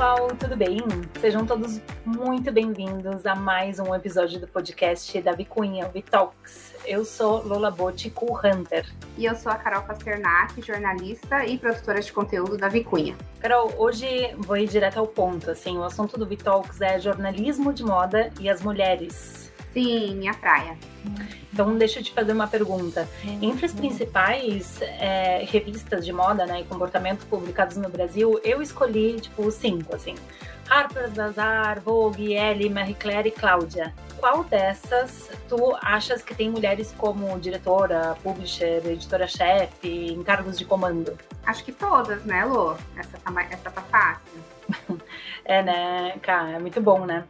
pessoal, tudo bem? Sejam todos muito bem-vindos a mais um episódio do podcast da Vicunha, Vitalks. Eu sou Lola Botti, Hunter. E eu sou a Carol Pasternak, jornalista e produtora de conteúdo da Vicunha. Carol, hoje vou ir direto ao ponto. Assim, o assunto do Vitalks é jornalismo de moda e as mulheres. Sim, minha praia. Então, deixa eu te fazer uma pergunta. Entre as principais é, revistas de moda né, e comportamento publicadas no Brasil, eu escolhi, tipo, cinco, assim. Harper's Bazaar, Vogue, Elle, Marie Claire e Cláudia. Qual dessas tu achas que tem mulheres como diretora, publisher, editora-chefe, em cargos de comando? Acho que todas, né, Lô? Essa tá, essa tá fácil. É, né, cara, é muito bom, né?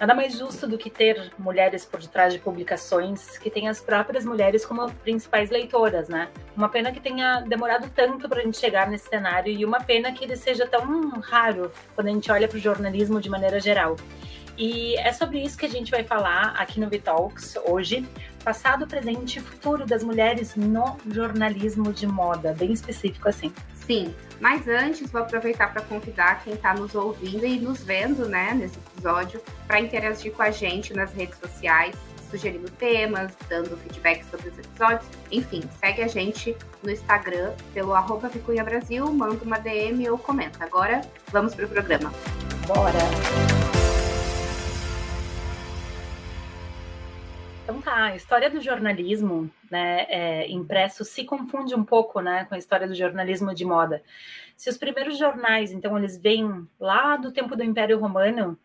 Nada mais justo do que ter mulheres por detrás de publicações que têm as próprias mulheres como principais leitoras, né? Uma pena que tenha demorado tanto para a gente chegar nesse cenário e uma pena que ele seja tão raro quando a gente olha para o jornalismo de maneira geral. E é sobre isso que a gente vai falar aqui no Vitalks hoje. Passado, presente e futuro das mulheres no jornalismo de moda, bem específico assim. Sim, mas antes vou aproveitar para convidar quem está nos ouvindo e nos vendo, né, nesse episódio, para interagir com a gente nas redes sociais, sugerindo temas, dando feedback sobre os episódios. Enfim, segue a gente no Instagram pelo arroba Vicunha Brasil, manda uma DM ou comenta. Agora vamos para o programa. Bora! Então tá, a história do jornalismo né, é, impresso se confunde um pouco né, com a história do jornalismo de moda. Se os primeiros jornais, então, eles vêm lá do tempo do Império Romano,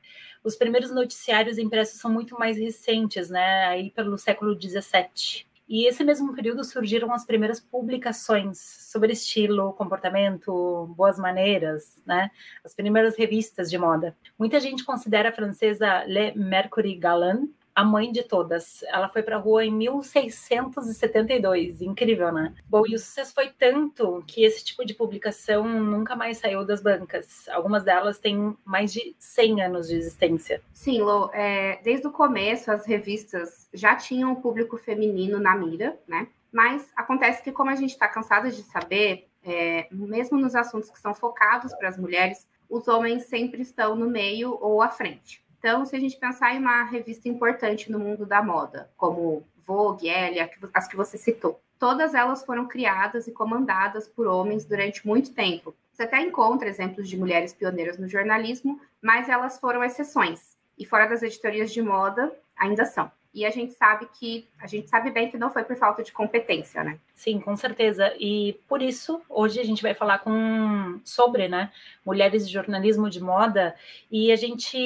os primeiros noticiários impressos são muito mais recentes, né, aí pelo século XVII. E esse mesmo período surgiram as primeiras publicações sobre estilo, comportamento, boas maneiras, né? As primeiras revistas de moda. Muita gente considera a francesa Le Mercury Galant a mãe de todas. Ela foi para a rua em 1672, incrível, né? Bom, e o sucesso foi tanto que esse tipo de publicação nunca mais saiu das bancas. Algumas delas têm mais de 100 anos de existência. Sim, Lô, é, desde o começo as revistas já tinham o público feminino na mira, né? Mas acontece que, como a gente está cansado de saber, é, mesmo nos assuntos que são focados para as mulheres, os homens sempre estão no meio ou à frente. Então, se a gente pensar em uma revista importante no mundo da moda, como Vogue, Elle, as que você citou, todas elas foram criadas e comandadas por homens durante muito tempo. Você até encontra exemplos de mulheres pioneiras no jornalismo, mas elas foram exceções. E fora das editorias de moda, ainda são. E a gente sabe que a gente sabe bem que não foi por falta de competência, né? Sim, com certeza. E por isso hoje a gente vai falar com sobre, né, mulheres de jornalismo de moda e a gente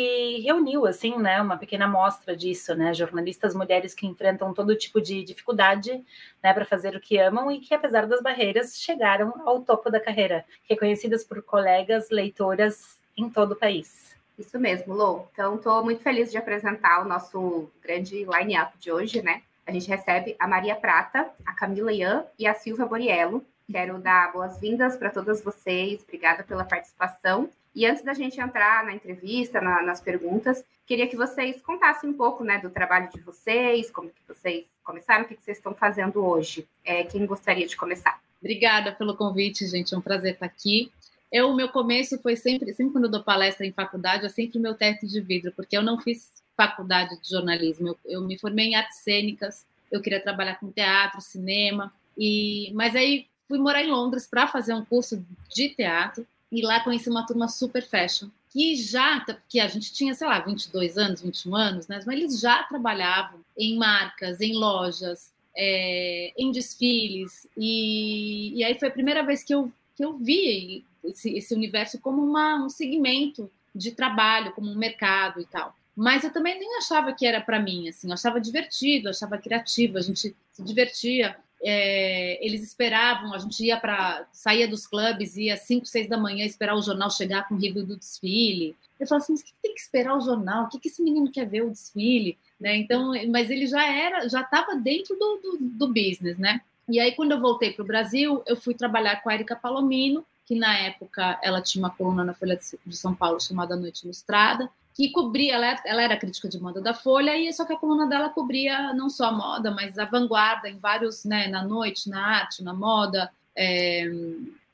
reuniu assim, né, uma pequena amostra disso, né, jornalistas mulheres que enfrentam todo tipo de dificuldade, né, para fazer o que amam e que apesar das barreiras chegaram ao topo da carreira, reconhecidas por colegas leitoras em todo o país. Isso mesmo, Lô. Então, estou muito feliz de apresentar o nosso grande line-up de hoje, né? A gente recebe a Maria Prata, a Camila Ian e a Silvia Boriello. Quero dar boas-vindas para todas vocês. Obrigada pela participação. E antes da gente entrar na entrevista, na, nas perguntas, queria que vocês contassem um pouco né, do trabalho de vocês, como que vocês começaram, o que, que vocês estão fazendo hoje. É, quem gostaria de começar? Obrigada pelo convite, gente. É um prazer estar aqui. Eu, o meu começo foi sempre, sempre quando eu dou palestra em faculdade, é sempre meu teto de vidro, porque eu não fiz faculdade de jornalismo. Eu, eu me formei em artes cênicas, eu queria trabalhar com teatro, cinema, e mas aí fui morar em Londres para fazer um curso de teatro e lá conheci uma turma super fashion que já que a gente tinha, sei lá, 22 anos, 21 anos, né? Mas eles já trabalhavam em marcas, em lojas, é, em desfiles e, e aí foi a primeira vez que eu que eu vi esse, esse universo como uma, um segmento de trabalho, como um mercado e tal. Mas eu também nem achava que era para mim, assim, eu achava divertido, achava criativo, a gente se divertia. É, eles esperavam, a gente ia para saía dos clubes, ia às 5, 6 da manhã esperar o jornal chegar com o review do desfile. Eu falava assim, mas que tem que esperar o jornal? O que, que esse menino quer ver o desfile? Né? Então, mas ele já era, já estava dentro do, do, do business, né? E aí, quando eu voltei para o Brasil, eu fui trabalhar com a Erika Palomino, que na época ela tinha uma coluna na Folha de São Paulo chamada Noite Ilustrada, que cobria, ela, ela era crítica de moda da Folha, e só que a coluna dela cobria não só a moda, mas a vanguarda em vários, né, na noite, na arte, na moda, é,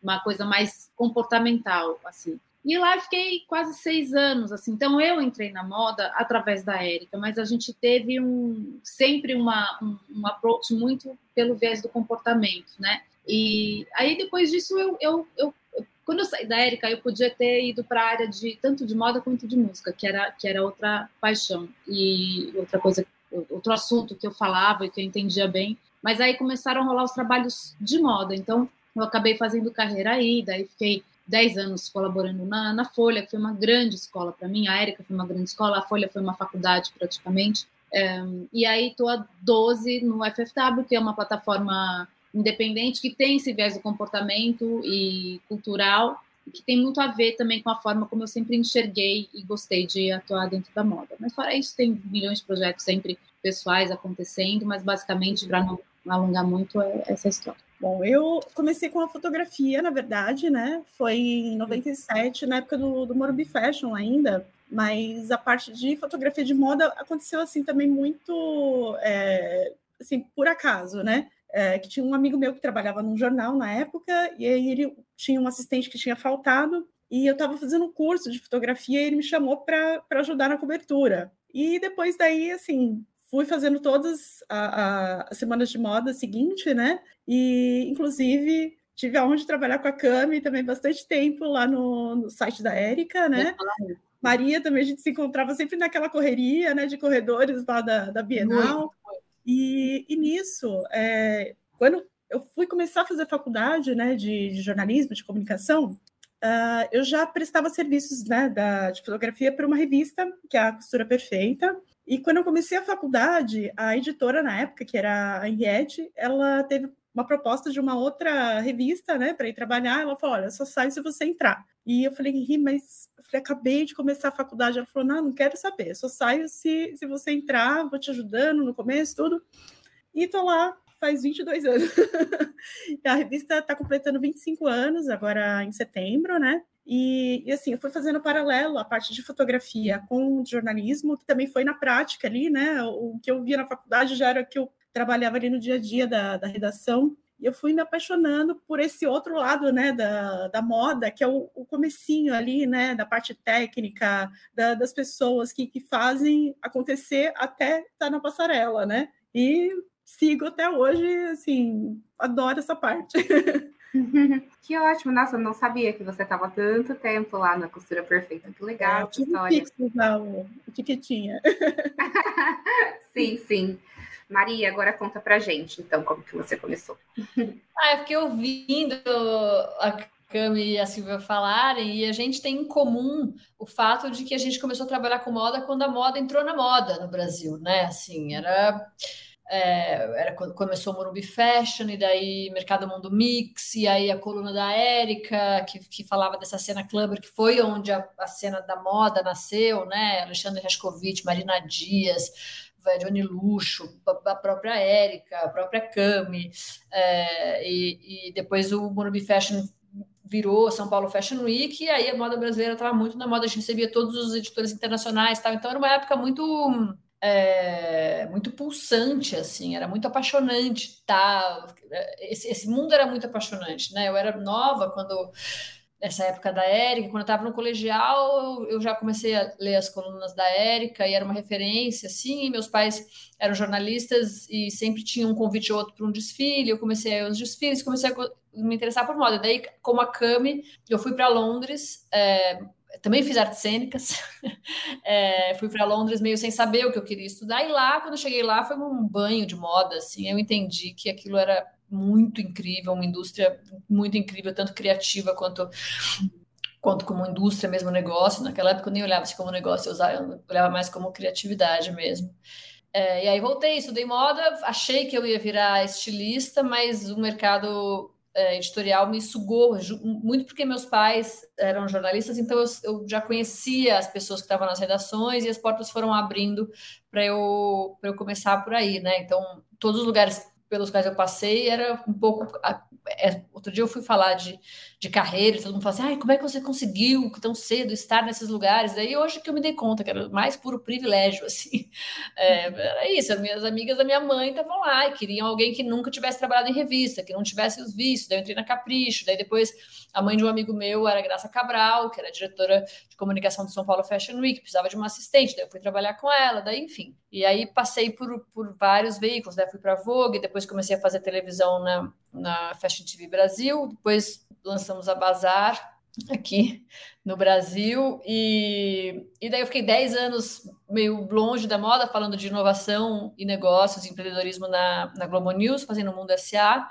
uma coisa mais comportamental, assim. E lá eu fiquei quase seis anos, assim. Então eu entrei na moda através da Érica, mas a gente teve um sempre uma, um, um approach muito pelo viés do comportamento, né? E aí depois disso eu, eu, eu quando eu saí da Érica, eu podia ter ido para a área de tanto de moda quanto de música, que era que era outra paixão e outra coisa, outro assunto que eu falava e que eu entendia bem. Mas aí começaram a rolar os trabalhos de moda, então eu acabei fazendo carreira aí, daí fiquei 10 anos colaborando na, na Folha, que foi uma grande escola para mim, a Érica foi uma grande escola, a Folha foi uma faculdade praticamente. É, e aí estou há 12 no FFW, que é uma plataforma independente que tem esse viés do comportamento e cultural, que tem muito a ver também com a forma como eu sempre enxerguei e gostei de atuar dentro da moda. Mas fora isso, tem milhões de projetos sempre pessoais acontecendo, mas basicamente, para não alongar muito, é essa história. Bom, eu comecei com a fotografia, na verdade, né? Foi em 97, na época do, do Morumbi Fashion ainda, mas a parte de fotografia de moda aconteceu assim também muito é, assim, por acaso, né? É, que tinha um amigo meu que trabalhava num jornal na época, e aí ele tinha um assistente que tinha faltado, e eu estava fazendo um curso de fotografia e ele me chamou para ajudar na cobertura. E depois daí, assim, fui fazendo todas as semanas de moda seguinte, né? E, inclusive, tive a honra de trabalhar com a Cami também bastante tempo lá no, no site da Érica, né? Maria também, a gente se encontrava sempre naquela correria, né, de corredores lá da, da Bienal. Muito. E, e nisso, é, quando eu fui começar a fazer faculdade né, de, de jornalismo, de comunicação, uh, eu já prestava serviços né, da, de fotografia para uma revista, que é a Costura Perfeita. E quando eu comecei a faculdade, a editora na época, que era a Henriette, ela teve uma proposta de uma outra revista, né, para ir trabalhar. Ela falou: Olha, só sai se você entrar. E eu falei: Ri, mas eu falei, acabei de começar a faculdade. Ela falou: Não, não quero saber, só saio se, se você entrar, vou te ajudando no começo, tudo. E tô lá faz 22 anos. a revista está completando 25 anos, agora em setembro, né? E, e, assim, eu fui fazendo paralelo a parte de fotografia com jornalismo, que também foi na prática ali, né? O que eu via na faculdade já era o que eu trabalhava ali no dia a dia da, da redação, e eu fui me apaixonando por esse outro lado, né, da, da moda, que é o, o comecinho ali, né, da parte técnica, da, das pessoas que, que fazem acontecer até estar tá na passarela, né, e sigo até hoje, assim, adoro essa parte. Que ótimo, nossa, eu não sabia que você estava tanto tempo lá na costura perfeita. Que legal, é, que história. Não, o tiquetinha. sim, sim. Maria, agora conta pra gente, então, como que você começou. Ah, eu fiquei ouvindo a Cami e a Silvia falarem, e a gente tem em comum o fato de que a gente começou a trabalhar com moda quando a moda entrou na moda no Brasil, né? Assim, era. É, era quando começou o Morumbi Fashion, e daí Mercado Mundo Mix, e aí a coluna da Érica, que, que falava dessa cena clubber, que foi onde a, a cena da moda nasceu, né? Alexandre Rascovitch, Marina Dias, Johnny Luxo, a própria Érica, a própria Cami, é, e, e, depois o Morumbi Fashion virou São Paulo Fashion Week, e aí a moda brasileira estava muito na moda, a gente recebia todos os editores internacionais, tal, então era uma época muito é, muito pulsante, assim, era muito apaixonante, tá? Esse, esse mundo era muito apaixonante, né? Eu era nova quando essa época da Érica, quando eu estava no colegial, eu já comecei a ler as colunas da Érica e era uma referência, assim, meus pais eram jornalistas e sempre tinham um convite ou outro para um desfile, eu comecei a ir aos desfiles, comecei a me interessar por moda, daí, como a Cami, eu fui para Londres, é, também fiz artes cênicas, é, fui para Londres meio sem saber o que eu queria estudar, e lá, quando eu cheguei lá, foi um banho de moda, assim, eu entendi que aquilo era muito incrível, uma indústria muito incrível, tanto criativa quanto quanto como indústria mesmo negócio. Naquela época eu nem olhava assim como negócio, eu, usava, eu olhava mais como criatividade mesmo. É, e aí voltei, estudei moda, achei que eu ia virar estilista, mas o mercado é, editorial me sugou, muito porque meus pais eram jornalistas, então eu, eu já conhecia as pessoas que estavam nas redações e as portas foram abrindo para eu, eu começar por aí, né? Então, todos os lugares pelos quais eu passei era um pouco é, outro dia eu fui falar de, de carreira, todo mundo fala assim, Ai, como é que você conseguiu tão cedo estar nesses lugares? Daí hoje que eu me dei conta que era mais puro privilégio, assim. É, era isso, as minhas amigas da minha mãe estavam lá e queriam alguém que nunca tivesse trabalhado em revista, que não tivesse os vistos. Daí eu entrei na Capricho, daí depois a mãe de um amigo meu era Graça Cabral, que era diretora de comunicação do São Paulo Fashion Week, precisava de uma assistente, daí eu fui trabalhar com ela, daí enfim. E aí passei por, por vários veículos, daí fui para Vogue, depois comecei a fazer televisão na, na Fashion TV Brasil, depois lançamos a Bazar aqui no Brasil e, e daí eu fiquei 10 anos meio longe da moda, falando de inovação e negócios, empreendedorismo na, na Globo News, fazendo o Mundo SA.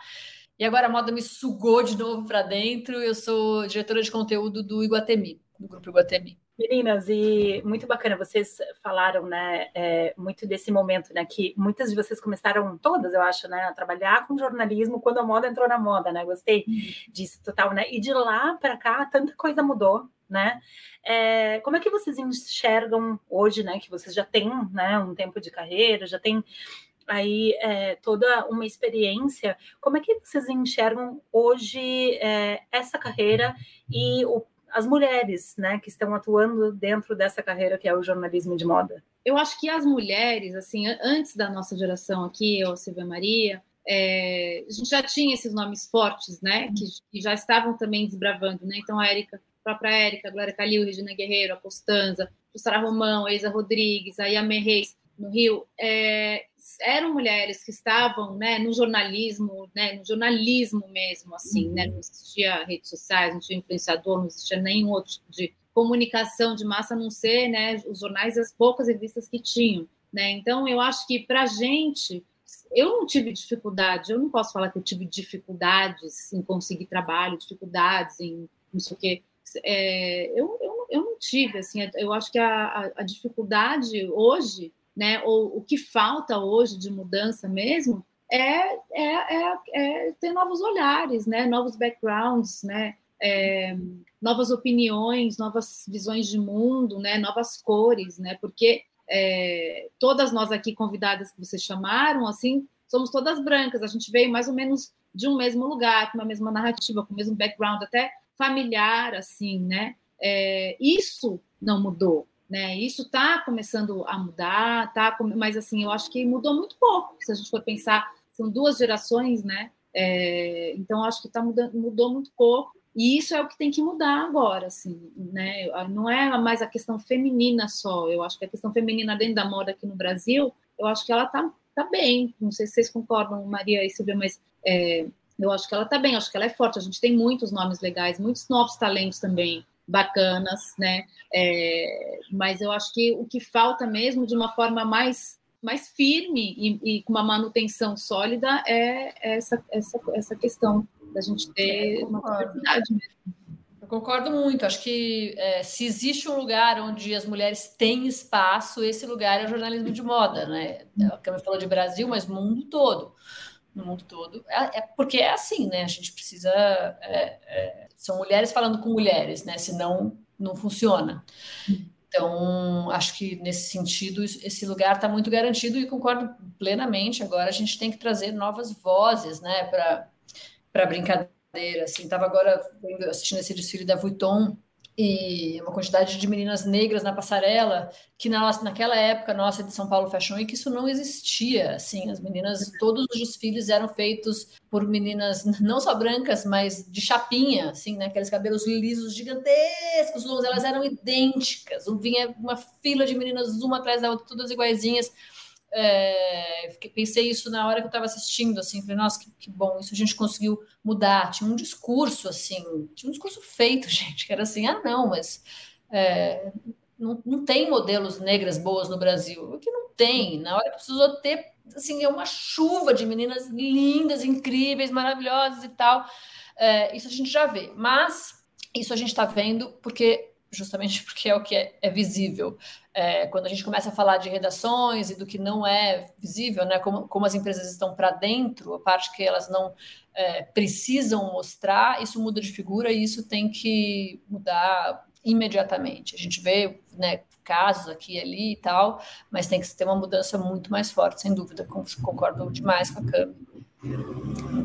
E agora a moda me sugou de novo para dentro. Eu sou diretora de conteúdo do Iguatemi, do grupo Iguatemi. Meninas, e muito bacana, vocês falaram, né, é, muito desse momento, né, que muitas de vocês começaram, todas, eu acho, né, a trabalhar com jornalismo quando a moda entrou na moda, né, gostei uhum. disso total, né, e de lá para cá, tanta coisa mudou, né, é, como é que vocês enxergam hoje, né, que vocês já têm, né, um tempo de carreira, já têm aí é, toda uma experiência. Como é que vocês enxergam hoje é, essa carreira e o, as mulheres, né, que estão atuando dentro dessa carreira que é o jornalismo de moda? Eu acho que as mulheres, assim, antes da nossa geração aqui, eu, Silvia Maria, é, a gente já tinha esses nomes fortes, né, que, que já estavam também desbravando, né. Então a Érica, a própria Érica, a Glória Calil, Regina Guerreiro, a Costanza, Jussara Romão, a Isa Rodrigues, a Yame Reis, no Rio, é, eram mulheres que estavam né, no jornalismo, né, no jornalismo mesmo, assim, né, não existia redes sociais, não tinha influenciador, não existia nenhum outro tipo de comunicação de massa, a não ser né, os jornais e as poucas revistas que tinham. Né? Então, eu acho que para a gente, eu não tive dificuldade, eu não posso falar que eu tive dificuldades em conseguir trabalho, dificuldades em não sei o quê. É, eu, eu, eu não tive, assim, eu acho que a, a dificuldade hoje né? Ou o que falta hoje de mudança mesmo é, é, é, é ter novos olhares, né? Novos backgrounds, né? É, novas opiniões, novas visões de mundo, né? Novas cores, né? Porque é, todas nós aqui convidadas que vocês chamaram, assim, somos todas brancas. A gente veio mais ou menos de um mesmo lugar, com uma mesma narrativa, com o mesmo background, até familiar, assim, né? É, isso não mudou, né? Isso está começando a mudar, tá? Mas assim, eu acho que mudou muito pouco. Se a gente for pensar, são duas gerações, né? É, então acho que tá mudando, mudou muito pouco. E isso é o que tem que mudar agora, assim, né? Não é mais a questão feminina só. Eu acho que a questão feminina dentro da moda aqui no Brasil, eu acho que ela tá, tá bem. Não sei se vocês concordam, Maria e Silvia, mas é, eu acho que ela tá bem. Acho que ela é forte. A gente tem muitos nomes legais, muitos novos talentos também bacanas, né? É, mas eu acho que o que falta mesmo, de uma forma mais, mais firme e, e com uma manutenção sólida, é essa, essa, essa questão da gente ter uma capacidade mesmo. Eu concordo muito. Acho que é, se existe um lugar onde as mulheres têm espaço, esse lugar é o jornalismo de moda, né? A Câmara falou de Brasil, mas mundo todo no mundo todo. É, é, porque é assim, né? A gente precisa. É, é, são mulheres falando com mulheres, né? Senão não funciona. Então, acho que nesse sentido, esse lugar está muito garantido e concordo plenamente. Agora a gente tem que trazer novas vozes, né, para a brincadeira. Assim, estava agora assistindo esse desfile da Vuitton e uma quantidade de meninas negras na passarela, que na, naquela época nossa de São Paulo Fashion Week isso não existia, assim, as meninas, todos os desfiles eram feitos por meninas não só brancas, mas de chapinha, assim, né, aqueles cabelos lisos gigantescos, longos, elas eram idênticas, vinha uma fila de meninas uma atrás da outra, todas iguaizinhas, é, pensei isso na hora que eu estava assistindo, assim, falei, nossa, que, que, bom, isso a gente conseguiu mudar. Tinha um discurso, assim, tinha um discurso feito, gente, que era assim, ah, não, mas é, não, não tem modelos negras boas no Brasil. O que não tem? Na hora precisou ter, assim, é uma chuva de meninas lindas, incríveis, maravilhosas e tal. É, isso a gente já vê, mas isso a gente está vendo porque justamente porque é o que é, é visível. É, quando a gente começa a falar de redações e do que não é visível, né, como, como as empresas estão para dentro, a parte que elas não é, precisam mostrar, isso muda de figura e isso tem que mudar imediatamente. A gente vê né, casos aqui e ali e tal, mas tem que ter uma mudança muito mais forte, sem dúvida. Concordo demais com a Cami.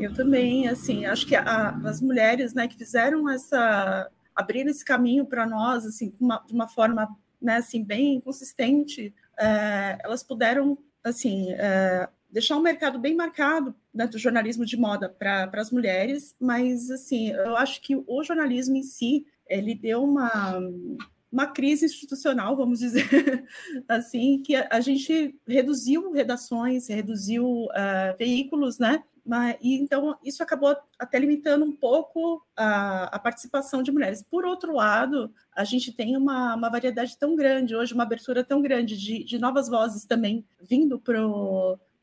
Eu também, assim, acho que a, as mulheres, né, que fizeram essa abrir esse caminho para nós, assim, uma, de uma forma, né, assim, bem consistente, é, elas puderam, assim, é, deixar um mercado bem marcado né, do jornalismo de moda para as mulheres, mas, assim, eu acho que o jornalismo em si, ele deu uma uma crise institucional, vamos dizer assim, que a, gente reduziu redações, reduziu uh, veículos, né? Mas, e, então, isso acabou até limitando um pouco a, a, participação de mulheres. Por outro lado, a gente tem uma, uma variedade tão grande hoje, uma abertura tão grande de, de novas vozes também vindo para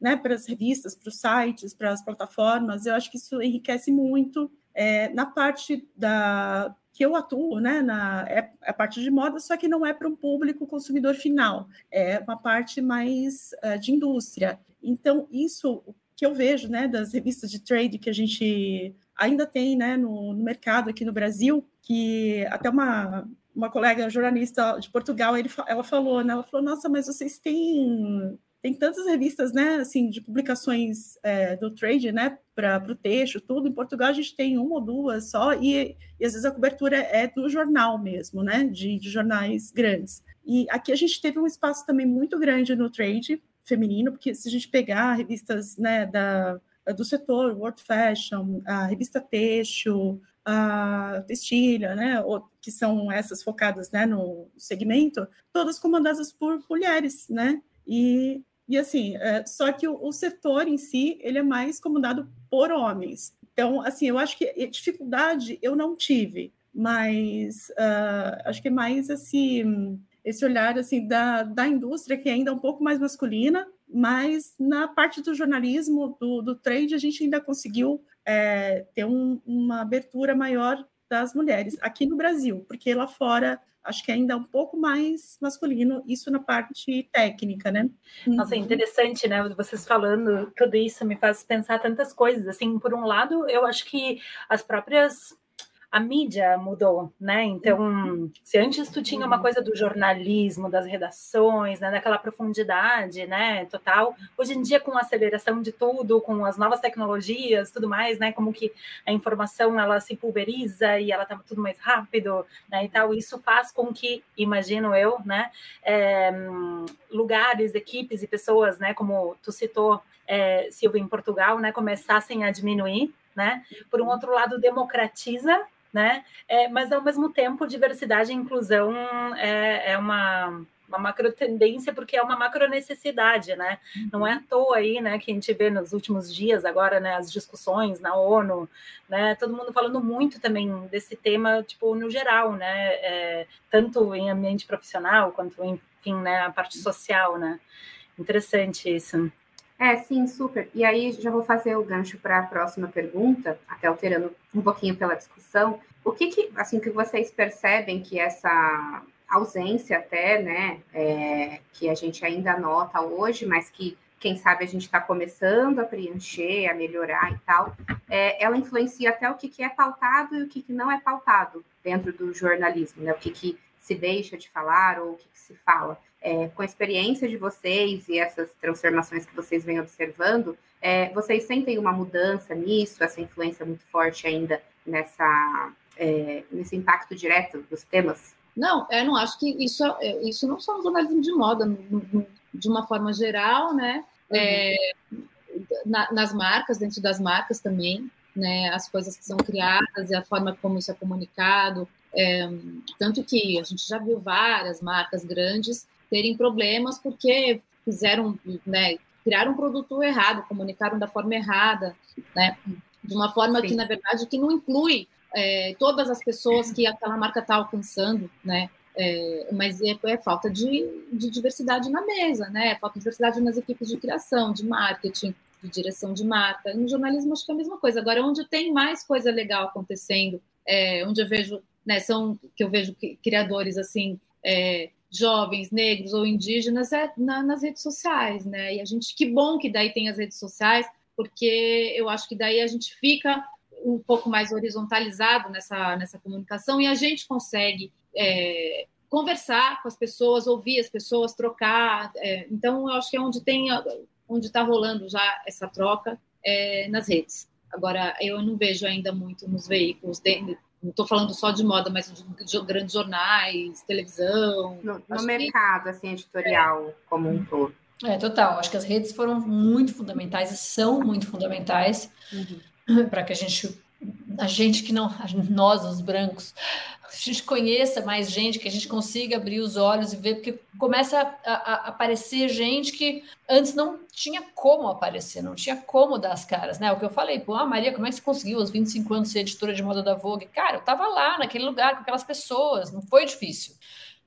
né, as revistas, para os sites, para as plataformas. Eu acho que isso enriquece muito é, na parte da, que eu atuo, né, na é, é a parte de moda, só que não é para um público consumidor final, é uma parte mais uh, de indústria. Então, isso que eu vejo, né, das revistas de trade que a gente ainda tem, né, no, no mercado aqui no Brasil, que até uma uma colega jornalista de Portugal, ele, ela falou, né, ela falou, nossa, mas vocês têm tem tantas revistas, né, assim, de publicações é, do trade, né, para o texto, tudo. Em Portugal a gente tem uma ou duas só, e, e às vezes a cobertura é do jornal mesmo, né, de, de, jornais grandes. E aqui a gente teve um espaço também muito grande no trade feminino, porque se a gente pegar revistas, né, da, do setor, World Fashion, a revista Texto, a Textilha, né, que são essas focadas, né, no segmento, todas comandadas por mulheres, né, e e assim, é, só que o, o, setor em si, ele é mais comandado por homens. Então, assim, eu acho que dificuldade eu não tive, mas uh, acho que é mais assim, esse olhar assim da, da indústria que ainda é um pouco mais masculina, mas na parte do jornalismo, do, do trade, a gente ainda conseguiu é, ter um, uma abertura maior das mulheres aqui no Brasil, porque lá fora acho que ainda é um pouco mais masculino, isso na parte técnica, né? Nossa, é uhum. interessante, né? Vocês falando tudo isso me faz pensar tantas coisas. Assim, por um lado, eu acho que as próprias a mídia mudou, né? Então, uhum. se antes tu tinha uma uhum. coisa do jornalismo, das redações, né, daquela profundidade, né, total, hoje em dia com a aceleração de tudo, com as novas tecnologias, tudo mais, né, como que a informação ela se pulveriza e ela tá tudo mais rápido, né, e tal, isso faz com que, imagino eu, né, é, lugares, equipes e pessoas, né, como tu citou, é, Silvia, em Portugal, né, começassem a diminuir, né? Por um outro lado, democratiza né? É, mas ao mesmo tempo, diversidade e inclusão é, é uma, uma macro tendência porque é uma macro necessidade, né? Não é à toa aí, né, que a gente vê nos últimos dias agora, né, as discussões na ONU, né, todo mundo falando muito também desse tema, tipo, no geral, né, é, tanto em ambiente profissional quanto, enfim, né, a parte social, né? Interessante isso. É, sim, super. E aí já vou fazer o gancho para a próxima pergunta, até alterando um pouquinho pela discussão. O que, que assim que vocês percebem que essa ausência até, né, é, que a gente ainda nota hoje, mas que quem sabe a gente está começando a preencher, a melhorar e tal, é, ela influencia até o que, que é pautado e o que, que não é pautado dentro do jornalismo, né? O que, que se deixa de falar ou o que, que se fala é, com a experiência de vocês e essas transformações que vocês vêm observando, é, vocês sentem uma mudança nisso, essa influência muito forte ainda nessa, é, nesse impacto direto dos temas? Não, eu não acho que isso, é, isso não só no jornalismo de moda, de uma forma geral, né? Uhum. É, na, nas marcas, dentro das marcas também, né? As coisas que são criadas e a forma como isso é comunicado. É, tanto que a gente já viu várias marcas grandes terem problemas porque fizeram, né, criaram um produto errado, comunicaram da forma errada, né, de uma forma Sim. que, na verdade, que não inclui é, todas as pessoas que aquela marca está alcançando, né, é, mas é, é, falta de, de diversidade na mesa, né, é falta de diversidade nas equipes de criação, de marketing, de direção de marca. No jornalismo acho que é a mesma coisa. Agora, onde tem mais coisa legal acontecendo, é, onde eu vejo, né, são que eu vejo criadores assim é, jovens, negros ou indígenas é na, nas redes sociais, né? E a gente, que bom que daí tem as redes sociais, porque eu acho que daí a gente fica um pouco mais horizontalizado nessa, nessa comunicação e a gente consegue é, conversar com as pessoas, ouvir as pessoas, trocar. É, então, eu acho que é onde tem, onde está rolando já essa troca, é, nas redes. Agora, eu não vejo ainda muito nos veículos, de, não estou falando só de moda, mas de, de grandes jornais, televisão. No, no mercado, que... assim, editorial é. como um todo. É, total. Acho que as redes foram muito fundamentais e são muito fundamentais uhum. para que a gente, a gente que não, nós, os brancos, a gente conheça mais gente, que a gente consiga abrir os olhos e ver, porque começa a, a, aparecer gente que antes não tinha como aparecer, não tinha como dar as caras, né? O que eu falei, pô, ah, Maria, como é que você conseguiu aos 25 anos ser editora de moda da Vogue? Cara, eu tava lá, naquele lugar, com aquelas pessoas, não foi difícil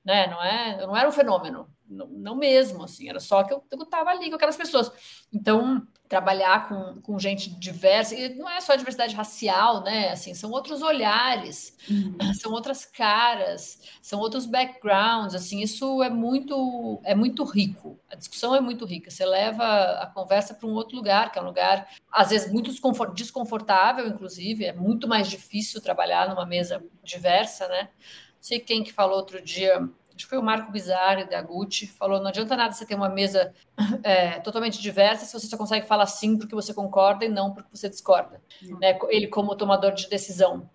né? Não é, não era um fenômeno, não, não mesmo, assim, era só que eu estava ali com aquelas pessoas. Então, trabalhar com, com gente diversa, e não é só diversidade racial, né? Assim, são outros olhares, uhum. são outras caras, são outros backgrounds, assim, isso é muito é muito rico. A discussão é muito rica. Você leva a conversa para um outro lugar, que é um lugar às vezes muito desconfortável, inclusive, é muito mais difícil trabalhar numa mesa diversa, né? sei quem que falou outro dia, acho que foi o Marco Bizarre da Gucci, falou: não adianta nada você ter uma mesa é, totalmente diversa se você só consegue falar sim porque você concorda e não porque você discorda. Uhum. Né? Ele, como tomador de decisão.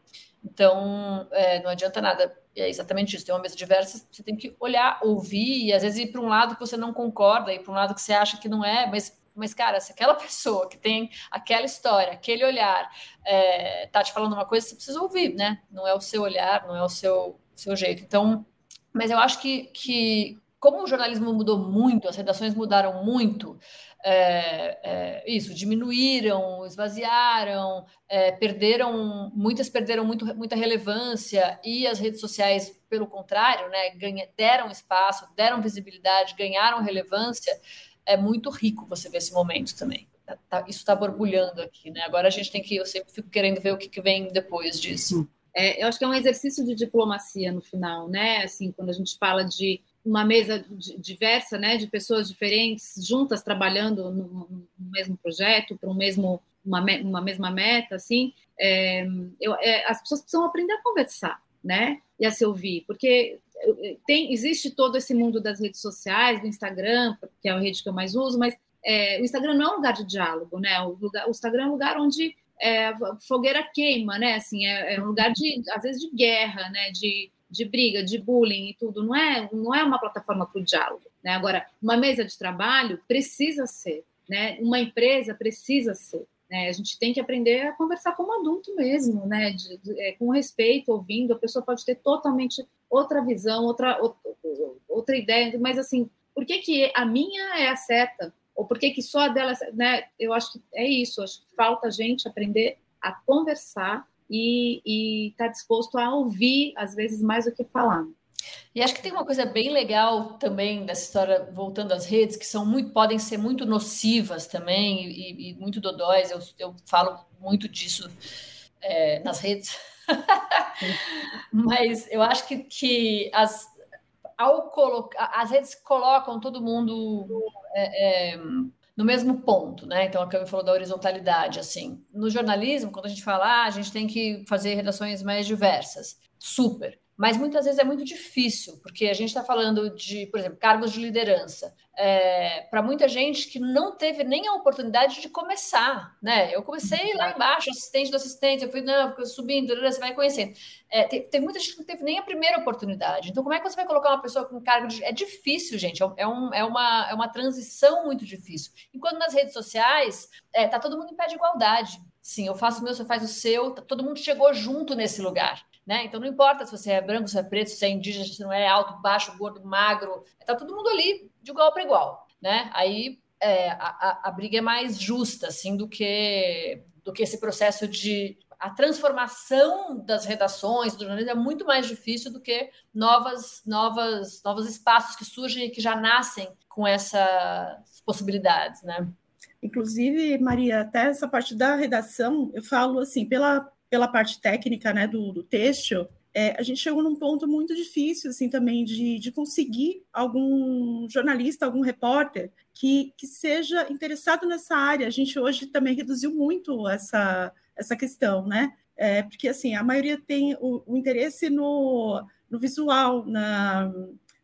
Então, é, não adianta nada. É exatamente isso. Tem uma mesa diversa, você tem que olhar, ouvir e às vezes ir para um lado que você não concorda, ir para um lado que você acha que não é, mas mas, cara, se aquela pessoa que tem aquela história, aquele olhar, é, tá te falando uma coisa, você precisa ouvir, né? Não é o seu olhar, não é o seu, seu jeito. Então, mas eu acho que, que como o jornalismo mudou muito, as redações mudaram muito, é, é, isso, diminuíram, esvaziaram, é, perderam, muitas perderam muito, muita relevância e as redes sociais, pelo contrário, né, ganha, deram espaço, deram visibilidade, ganharam relevância. É muito rico você ver esse momento também. Tá, tá, isso está borbulhando aqui, né? Agora a gente tem que, eu sempre fico querendo ver o que, que vem depois disso. É, eu acho que é um exercício de diplomacia no final, né? Assim, quando a gente fala de uma mesa diversa, né, de pessoas diferentes juntas trabalhando no, no mesmo projeto, para um mesmo uma, uma, mesma meta, assim, é, eu, é, as pessoas precisam aprender a conversar, né, e a se ouvir, porque tem existe todo esse mundo das redes sociais, do Instagram, que é a rede que eu mais uso, mas é, o Instagram não é um lugar de diálogo, né? O, lugar, o Instagram é um lugar onde é, fogueira queima, né? Assim, é, é, um lugar de, às vezes, de guerra, né? De, de briga, de bullying e tudo. Não é, não é uma plataforma para o diálogo. Né? Agora, uma mesa de trabalho precisa ser, né? Uma empresa precisa ser. Né? A gente tem que aprender a conversar como adulto mesmo, né? De, de, é, com respeito, ouvindo. A pessoa pode ter totalmente outra visão, outra, outra, outra ideia, mas assim, por que, que a minha é a certa? Ou por que, que só a dela, né? Eu acho que é isso, acho que falta a gente aprender a conversar e estar tá disposto a ouvir, às vezes, mais do que falar. E acho que tem uma coisa bem legal também dessa história, voltando às redes, que são muito, podem ser muito nocivas também e, e muito dodóis. Eu, eu falo muito disso é, nas redes. Mas eu acho que, que as, ao colocar, as redes colocam todo mundo é, é, no mesmo ponto, né? Então a Cami falou da horizontalidade, assim. No jornalismo, quando a gente fala, ah, a gente tem que fazer redações mais diversas, super mas muitas vezes é muito difícil, porque a gente está falando de, por exemplo, cargos de liderança. É, para muita gente que não teve nem a oportunidade de começar, né? Eu comecei lá embaixo, assistente do assistente, eu fui, não, subindo, você vai conhecendo. É, tem, tem, muita gente que não teve nem a primeira oportunidade. Então, como é que você vai colocar uma pessoa com cargo de. É difícil, gente, é, um, é, uma, é uma transição muito difícil. Enquanto nas redes sociais, é, tá todo mundo em pé de igualdade. Sim, eu faço o meu, você faz o seu, tá, todo mundo chegou junto nesse lugar. Né? Então não importa se você é branco, se é preto, se é indígena, se não é alto, baixo, gordo, magro, está todo mundo ali de igual para igual, né? Aí é, a, a, briga é mais justa, assim, do que do que esse processo de a transformação das redações do jornalismo é muito mais difícil do que novas, novas, novos espaços que surgem e que já nascem com essas possibilidades, né? Inclusive, Maria, até essa parte da redação, eu falo assim, pela pela parte técnica né, do, do texto, é, a gente chegou num ponto muito difícil, assim, também, de, de conseguir algum jornalista, algum repórter que, que seja interessado nessa área. A gente hoje também reduziu muito essa, essa questão, né? É, porque, assim, a maioria tem o, o interesse no, no visual, na,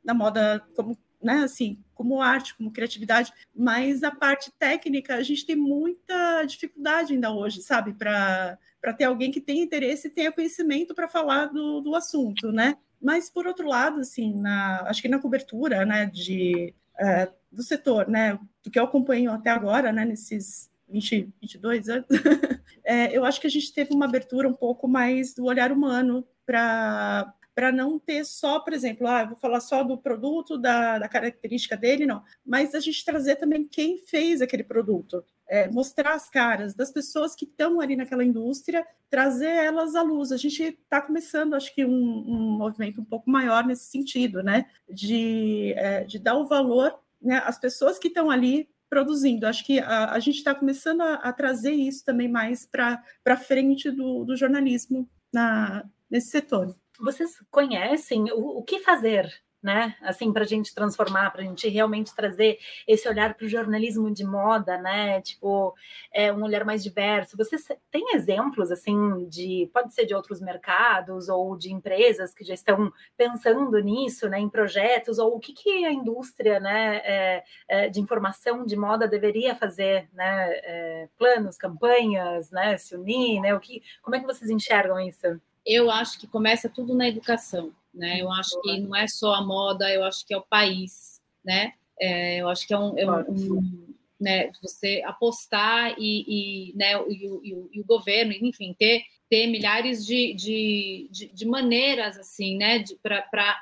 na moda como né? Assim, como arte, como criatividade, mas a parte técnica a gente tem muita dificuldade ainda hoje, sabe? Para ter alguém que tenha interesse e tenha conhecimento para falar do, do assunto, né? Mas, por outro lado, assim, na, acho que na cobertura né, de, é, do setor, né, do que eu acompanho até agora, né, nesses 20, 22 anos, é, eu acho que a gente teve uma abertura um pouco mais do olhar humano para para não ter só, por exemplo, ah, vou falar só do produto, da, da característica dele, não, mas a gente trazer também quem fez aquele produto, é, mostrar as caras das pessoas que estão ali naquela indústria, trazer elas à luz. A gente está começando, acho que, um, um, movimento um pouco maior nesse sentido, né, de, é, de dar o valor né, às pessoas que estão ali produzindo. Acho que a, a gente está começando a, a, trazer isso também mais para frente do, do jornalismo na, nesse setor. Vocês conhecem o, o que fazer né? Assim, para a gente transformar, para a gente realmente trazer esse olhar para o jornalismo de moda, né? Tipo, é um olhar mais diverso. Você tem exemplos, assim, de pode ser de outros mercados ou de empresas que já estão pensando nisso, né? Em projetos ou o que, que a indústria, né? É, é, de informação de moda deveria fazer, né? É, planos, campanhas, né? Se unir, né? O que? Como é que vocês enxergam isso? Eu acho que começa tudo na educação, né? Eu acho que não é só a moda, eu acho que é o país, né? É, eu acho que é um, é um, um né, você apostar e, e né, e, e, e, o governo, enfim, ter, ter milhares de, de, de, de maneiras assim, né, para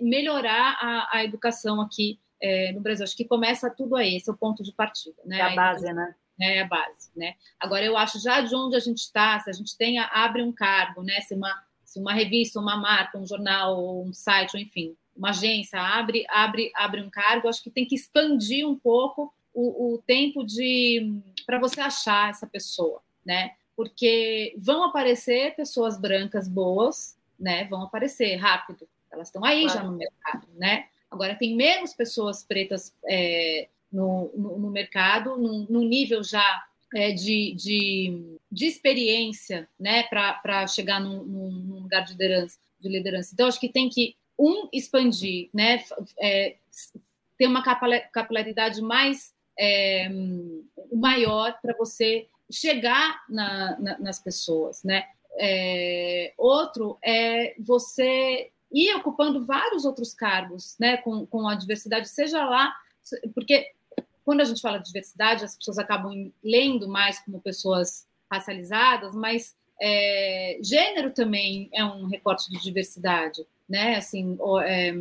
melhorar a, a educação aqui é, no Brasil. Acho que começa tudo aí, esse é o ponto de partida, né? É a base, né? É a base, né? Agora eu acho já de onde a gente está, se a gente tem abre um cargo, né? Se uma se uma revista, uma marca, um jornal, um site, enfim, uma agência abre abre abre um cargo, acho que tem que expandir um pouco o, o tempo de para você achar essa pessoa, né? Porque vão aparecer pessoas brancas boas, né? Vão aparecer rápido, elas estão aí claro. já no mercado, né? Agora tem menos pessoas pretas é, no, no, no mercado, no nível já é, de, de, de, experiência né, para chegar num, num, lugar de liderança, de liderança. Então, acho que tem que, um, expandir, né, é, ter uma capilaridade mais é, maior para você chegar na, na, nas pessoas. Né? É, outro é você ir ocupando vários outros cargos né, com, com a diversidade, seja lá, porque quando a gente fala de diversidade, as pessoas acabam lendo mais como pessoas racializadas, mas é, gênero também é um recorte de diversidade, né? Assim, é,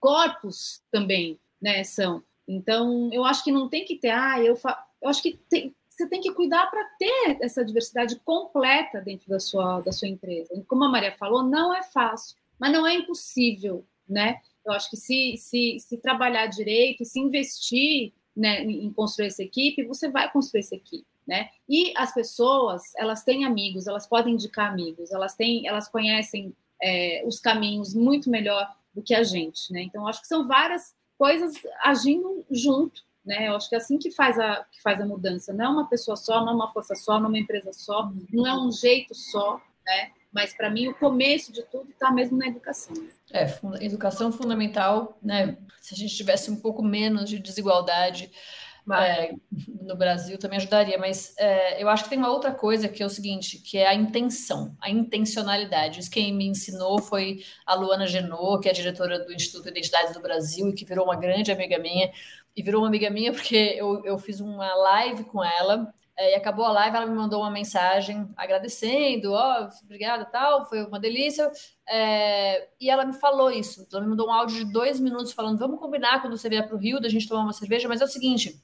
corpos também, né? São. Então, eu acho que não tem que ter, ah, eu, fa... eu acho que tem, você tem que cuidar para ter essa diversidade completa dentro da sua, da sua empresa. E como a Maria falou, não é fácil, mas não é impossível, né? Eu acho que se, se, se trabalhar direito, se investir né, em construir essa equipe, você vai construir essa equipe. Né? E as pessoas, elas têm amigos, elas podem indicar amigos, elas têm, elas conhecem é, os caminhos muito melhor do que a gente, né? Então, acho que são várias coisas agindo junto, né? Eu acho que é assim que faz a que faz a mudança. Não é uma pessoa só, não é uma força só, não é uma empresa só, não é um jeito só, né? Mas para mim o começo de tudo está mesmo na educação. É, educação fundamental, né? Se a gente tivesse um pouco menos de desigualdade é, no Brasil também ajudaria, mas é, eu acho que tem uma outra coisa que é o seguinte, que é a intenção, a intencionalidade. Isso quem me ensinou foi a Luana Genot, que é diretora do Instituto de Identidades do Brasil e que virou uma grande amiga minha. E virou uma amiga minha porque eu, eu fiz uma live com ela é, e acabou a live, ela me mandou uma mensagem agradecendo, ó, oh, obrigada, tal, foi uma delícia. É, e ela me falou isso. Ela me mandou um áudio de dois minutos falando: vamos combinar quando você vier para o Rio, da gente tomar uma cerveja, mas é o seguinte.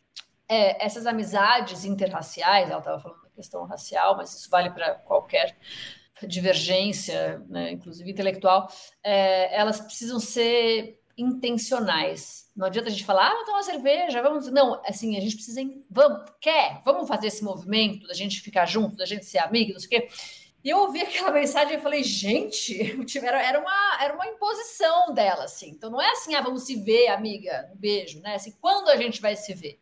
É, essas amizades interraciais, ela estava falando da questão racial, mas isso vale para qualquer divergência, né, inclusive intelectual, é, elas precisam ser intencionais. Não adianta a gente falar, ah, vamos tomar cerveja, vamos. Não, assim, a gente precisa. Vamos, quer? Vamos fazer esse movimento da gente ficar junto, da gente ser amigo, não sei o quê. E eu ouvi aquela mensagem e falei, gente, era uma, era uma imposição dela, assim. Então não é assim, ah, vamos se ver, amiga, um beijo, né? Assim, quando a gente vai se ver?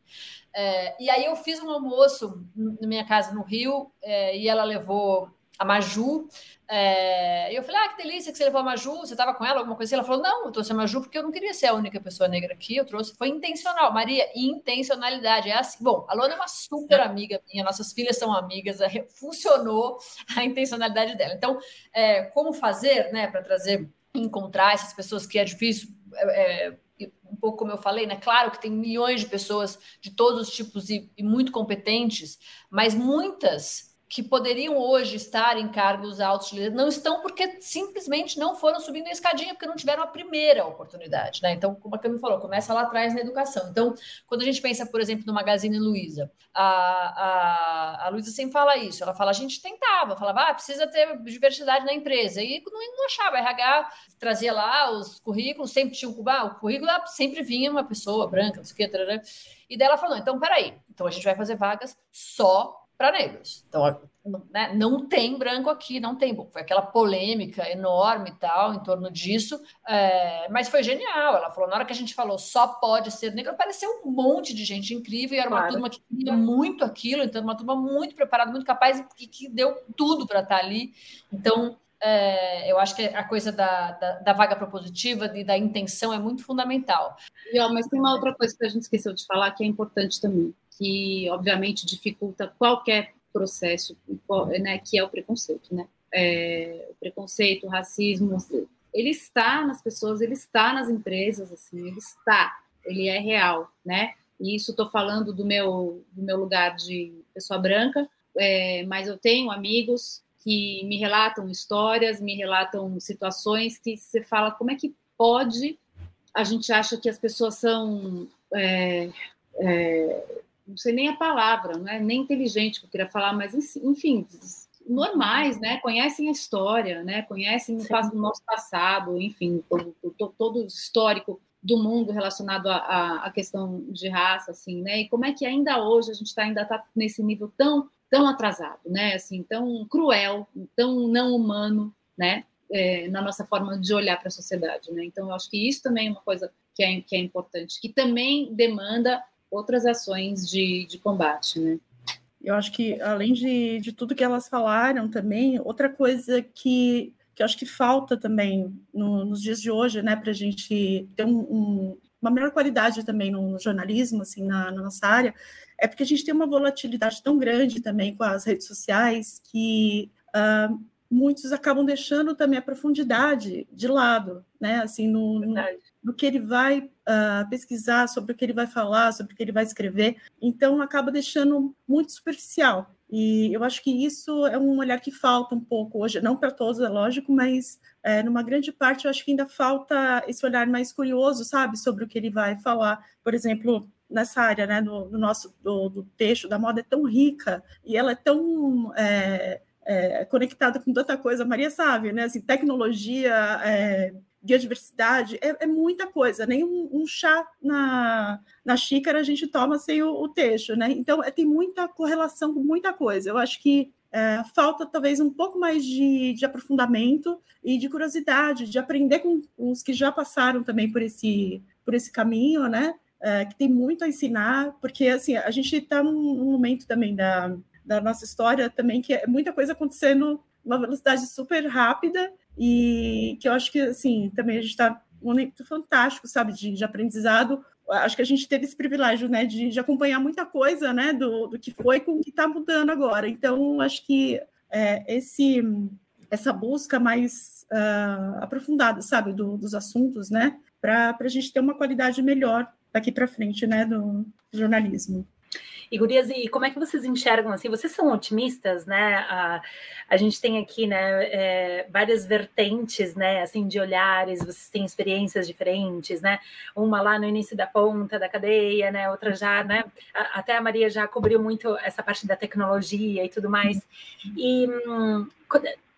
É, e aí eu fiz um almoço na minha casa no Rio é, e ela levou a Maju. É, eu falei, ah, que delícia que você levou a Maju, você estava com ela, alguma coisa assim? Ela falou, não, eu trouxe a Maju porque eu não queria ser a única pessoa negra aqui, eu trouxe, foi intencional. Maria, intencionalidade, é assim. Bom, a Luana é uma super amiga minha, nossas filhas são amigas, funcionou a intencionalidade dela. Então, é, como fazer, né, para trazer, encontrar essas pessoas que é difícil, é, é um pouco como eu falei, né? Claro que tem milhões de pessoas de todos os tipos e, e muito competentes, mas muitas que poderiam hoje estar em cargos altos não estão porque simplesmente não foram subindo a escadinha, porque não tiveram a primeira oportunidade, né? Então, como a Cami falou, começa lá atrás na educação. Então, quando a gente pensa, por exemplo, no Magazine Luiza, a, a, a Luiza sempre fala isso, ela fala, a gente tentava, falava, ah, precisa ter diversidade na empresa, e não, não achava, a RH trazia lá os currículos, sempre tinha um ah, o currículo sempre vinha uma pessoa branca, não sei o que, e daí ela falou, então, peraí, então a gente vai fazer vagas só para negros. Então, né, não tem branco aqui, não tem. Foi aquela polêmica enorme e tal em torno disso, é, mas foi genial. Ela falou: na hora que a gente falou só pode ser negro, apareceu um monte de gente incrível e era uma claro. turma que queria muito aquilo, então, uma turma muito preparada, muito capaz e que deu tudo para estar tá ali. Então, é, eu acho que a coisa da, da, da, vaga propositiva e da intenção é muito fundamental. E, ó, mas tem uma outra coisa que a gente esqueceu de falar que é importante também que obviamente dificulta qualquer processo, né, que é o preconceito, né? É, o preconceito, o racismo, ele está nas pessoas, ele está nas empresas, assim, ele está, ele é real, né? E isso estou falando do meu do meu lugar de pessoa branca, é, mas eu tenho amigos que me relatam histórias, me relatam situações que você fala como é que pode a gente acha que as pessoas são é, é, não sei nem a palavra, não é nem inteligente que eu queria falar, mas enfim, normais, né? Conhecem a história, né? Conhecem o nosso passado, enfim, todo, todo o histórico do mundo relacionado à, questão de raça, assim, né? E como é que ainda hoje a gente tá, ainda está nesse nível tão tão atrasado, né? Assim, tão cruel, tão não humano, né? É, na nossa forma de olhar para a sociedade, né? Então, eu acho que isso também é uma coisa que é, que é importante, que também demanda outras ações de, de combate, né? Eu acho que, além de, de tudo que elas falaram também, outra coisa que, que eu acho que falta também no, nos dias de hoje, né, para a gente ter um, um, uma melhor qualidade também no, jornalismo, assim, na, na, nossa área, é porque a gente tem uma volatilidade tão grande também com as redes sociais que uh, muitos acabam deixando também a profundidade de lado, né, assim, no, no, no que ele vai uh, pesquisar, sobre o que ele vai falar, sobre o que ele vai escrever. Então, acaba deixando muito superficial. E eu acho que isso é um olhar que falta um pouco hoje, não para todos, é lógico, mas é, numa grande parte eu acho que ainda falta esse olhar mais curioso, sabe, sobre o que ele vai falar. Por exemplo, nessa área, né, do, do nosso do, do, texto, da moda é tão rica e ela é tão é, é, conectada com tanta coisa. A Maria sabe, né, assim, tecnologia, é, biodiversidade, é, é muita coisa, nem um, um, chá na, na xícara a gente toma sem o, o texto, né? Então, é, tem muita correlação com muita coisa. Eu acho que é, falta talvez um pouco mais de, de, aprofundamento e de curiosidade, de aprender com os que já passaram também por esse, por esse caminho, né? É, que tem muito a ensinar, porque assim a gente está num, num, momento também da, da nossa história também que é muita coisa acontecendo uma velocidade super rápida e que eu acho que, assim, também a gente está um momento fantástico, sabe, de, de, aprendizado. Acho que a gente teve esse privilégio, né, de, de acompanhar muita coisa, né, do, do que foi com o que está mudando agora. Então, acho que é, esse essa busca mais uh, aprofundada, sabe, do, dos assuntos, né, para a gente ter uma qualidade melhor daqui para frente, né, do jornalismo. E Gurias, e como é que vocês enxergam assim? Vocês são otimistas, né? A, a gente tem aqui, né, é, várias vertentes, né, assim, de olhares. Vocês têm experiências diferentes, né? Uma lá no início da ponta da cadeia, né? Outra já, né? Até a Maria já cobriu muito essa parte da tecnologia e tudo mais. E hum,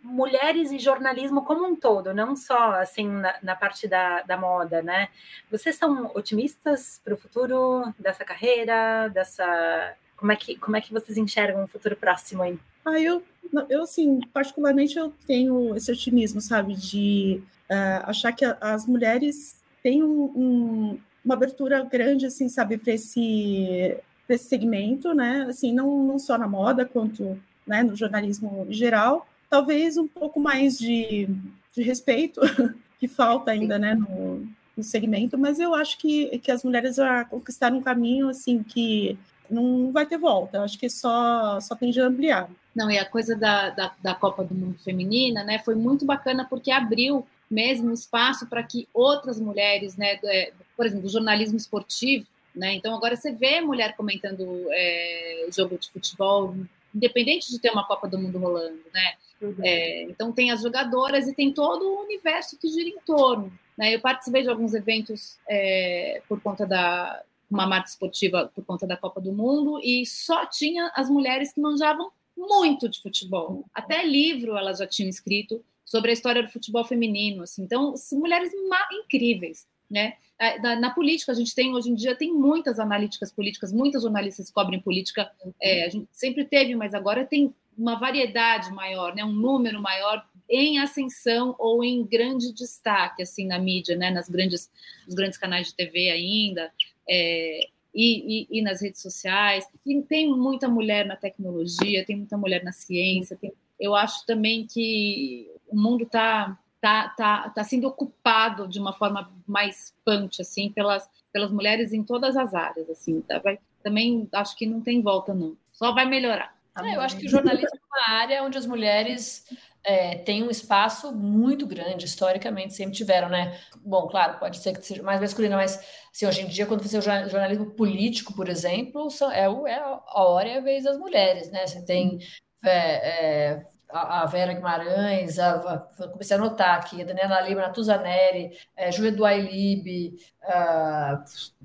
mulheres e jornalismo como um todo, não só assim na, na parte da, da, moda, né? Vocês são otimistas para o futuro dessa carreira, dessa como é que como é que vocês enxergam o futuro próximo aí? Ah, eu, eu assim, particularmente eu tenho esse otimismo, sabe, de uh, achar que as mulheres têm um, um, uma abertura grande, assim, sabe, para esse, esse segmento, né? Assim, não, não só na moda quanto né, no jornalismo em geral talvez um pouco mais de, de respeito que falta ainda, né, no, no segmento, mas eu acho que, que as mulheres já conquistaram um caminho assim que não vai ter volta. Eu acho que só só tende a ampliar. Não, e a coisa da, da, da Copa do Mundo Feminina, né, foi muito bacana porque abriu mesmo espaço para que outras mulheres, né, é, por exemplo, o jornalismo esportivo, né, então agora você vê mulher comentando é, jogo de futebol, independente de ter uma Copa do Mundo rolando, né, uhum. é, então tem as jogadoras e tem todo o universo que gira em torno, né, eu participei de alguns eventos é, por conta da uma marca esportiva por conta da Copa do Mundo e só tinha as mulheres que manjavam muito de futebol. Até livro elas já tinham escrito sobre a história do futebol feminino. Assim. Então, são mulheres incríveis. Né? Na, na, política, a gente tem, hoje em dia, tem muitas analíticas políticas, muitas jornalistas cobrem política. É, a gente sempre teve, mas agora tem uma variedade maior, né? um número maior em ascensão ou em grande destaque assim na mídia, né? nas grandes, nos grandes canais de TV ainda. É, e, e, e, nas redes sociais. E tem muita mulher na tecnologia, tem muita mulher na ciência. Tem, eu acho também que o mundo está tá, tá, tá sendo ocupado de uma forma mais punch, assim, pelas, pelas mulheres em todas as áreas, assim. Tá? Vai, também acho que não tem volta, não. Só vai melhorar. É, eu acho que o jornalismo é uma área onde as mulheres é, têm um espaço muito grande, historicamente sempre tiveram, né? Bom, claro, pode ser que seja mais masculino, mas assim, hoje em dia, quando você o jornalismo político, por exemplo, é, é a hora e a vez das mulheres, né? Você tem é, é, a Vera Guimarães, a, a, comecei a anotar aqui, a Daniela Lima, a Tuzaneri, é, Júlia Duailib,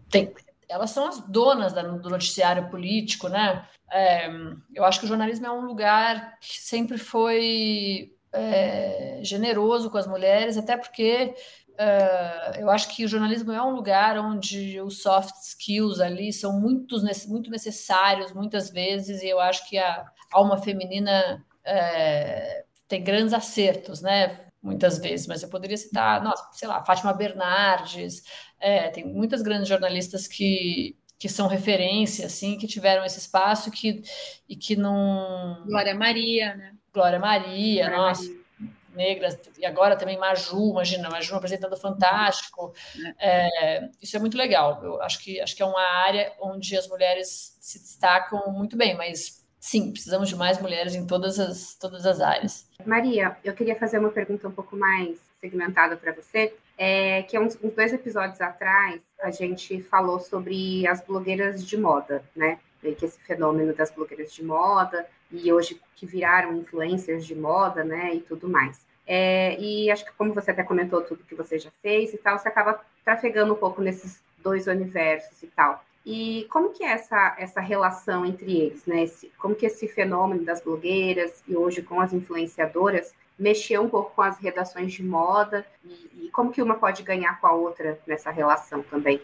tem, elas são as donas da, do noticiário político, né? É, eu acho que o jornalismo é um lugar que sempre foi é, generoso com as mulheres, até porque é, eu acho que o jornalismo é um lugar onde os soft skills ali são muito, muito necessários muitas vezes, e eu acho que a alma feminina é, tem grandes acertos, né? Muitas vezes, mas eu poderia citar, nossa, sei lá, Fátima Bernardes, é, tem muitas grandes jornalistas que, que são referência, assim, que tiveram esse espaço que, e que não. Glória Maria, né? Glória Maria, Glória nossa. Maria. Negras, e agora também Maju, imagina, Maju apresentando Fantástico. É, isso é muito legal. Eu acho que, acho que é uma área onde as mulheres se destacam muito bem, mas sim, precisamos de mais mulheres em todas as, todas as áreas. Maria, eu queria fazer uma pergunta um pouco mais segmentada para você, é, que uns, uns dois episódios atrás a gente falou sobre as blogueiras de moda, né? Que esse fenômeno das blogueiras de moda e hoje que viraram influencers de moda, né? E tudo mais. É, e acho que como você até comentou tudo que você já fez e tal, você acaba trafegando um pouco nesses dois universos e tal. E como que é essa, essa relação entre eles, né? Esse, como que esse fenômeno das blogueiras e hoje com as influenciadoras mexeu um pouco com as redações de moda e, e como que uma pode ganhar com a outra nessa relação também?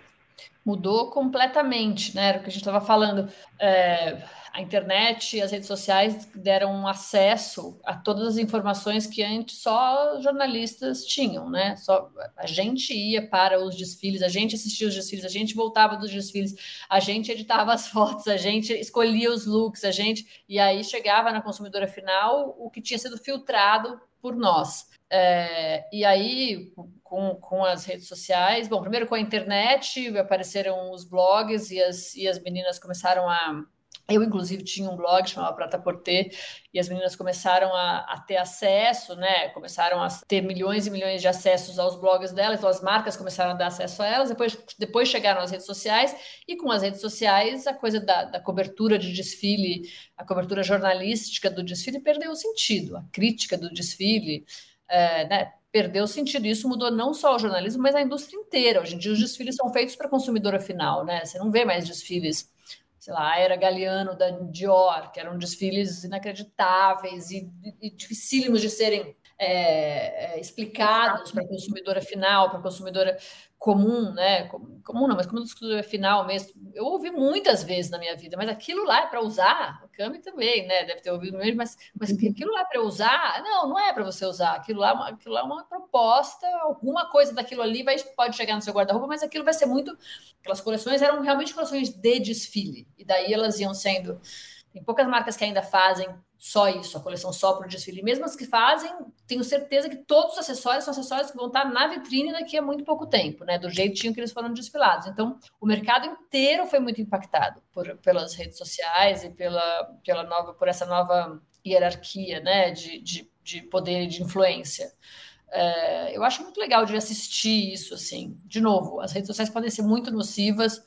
Mudou completamente, né? Era o que a gente estava falando. É a internet e as redes sociais deram acesso a todas as informações que antes só jornalistas tinham, né? Só a gente ia para os desfiles, a gente assistia os desfiles, a gente voltava dos desfiles, a gente editava as fotos, a gente escolhia os looks, a gente e aí chegava na consumidora final o que tinha sido filtrado por nós. É, e aí, com, com as redes sociais, bom, primeiro com a internet, apareceram os blogs e as, e as meninas começaram a eu, inclusive, tinha um blog chamado Prata Porter, e as meninas começaram a, a, ter acesso, né? Começaram a ter milhões e milhões de acessos aos blogs delas, então as marcas começaram a dar acesso a elas, depois, depois chegaram as redes sociais, e com as redes sociais, a coisa da, da cobertura de desfile, a cobertura jornalística do desfile perdeu o sentido, a crítica do desfile, é, né? Perdeu o sentido. Isso mudou não só o jornalismo, mas a indústria inteira. Hoje em dia, os desfiles são feitos para a consumidora final, né? Você não vê mais desfiles sei lá, Era Galeano da Dior, que eram desfiles inacreditáveis e, e dificílimos de serem é, explicados para a consumidora final, para a consumidora comum, né? Comum não, mas consumidora final mesmo. Eu ouvi muitas vezes na minha vida, mas aquilo lá é para usar? O Cami também, né? Deve ter ouvido mesmo, mas, mas uhum. aquilo lá é para usar? Não, não é para você usar. Aquilo lá, é aquilo lá é uma proposta, alguma coisa daquilo ali vai, pode chegar no seu guarda-roupa, mas aquilo vai ser muito. Aquelas coleções eram realmente coleções de desfile, e daí elas iam sendo. Tem poucas marcas que ainda fazem só isso, a coleção só para o desfile. Mesmo as que fazem, tenho certeza que todos os acessórios são acessórios que vão estar na vitrine daqui a muito pouco tempo, né? Do jeitinho que eles foram desfilados. Então, o mercado inteiro foi muito impactado por, pelas redes sociais e pela, pela nova, por essa nova hierarquia, né? De, de, de poder e de influência. É, eu acho muito legal de assistir isso, assim. De novo, as redes sociais podem ser muito nocivas.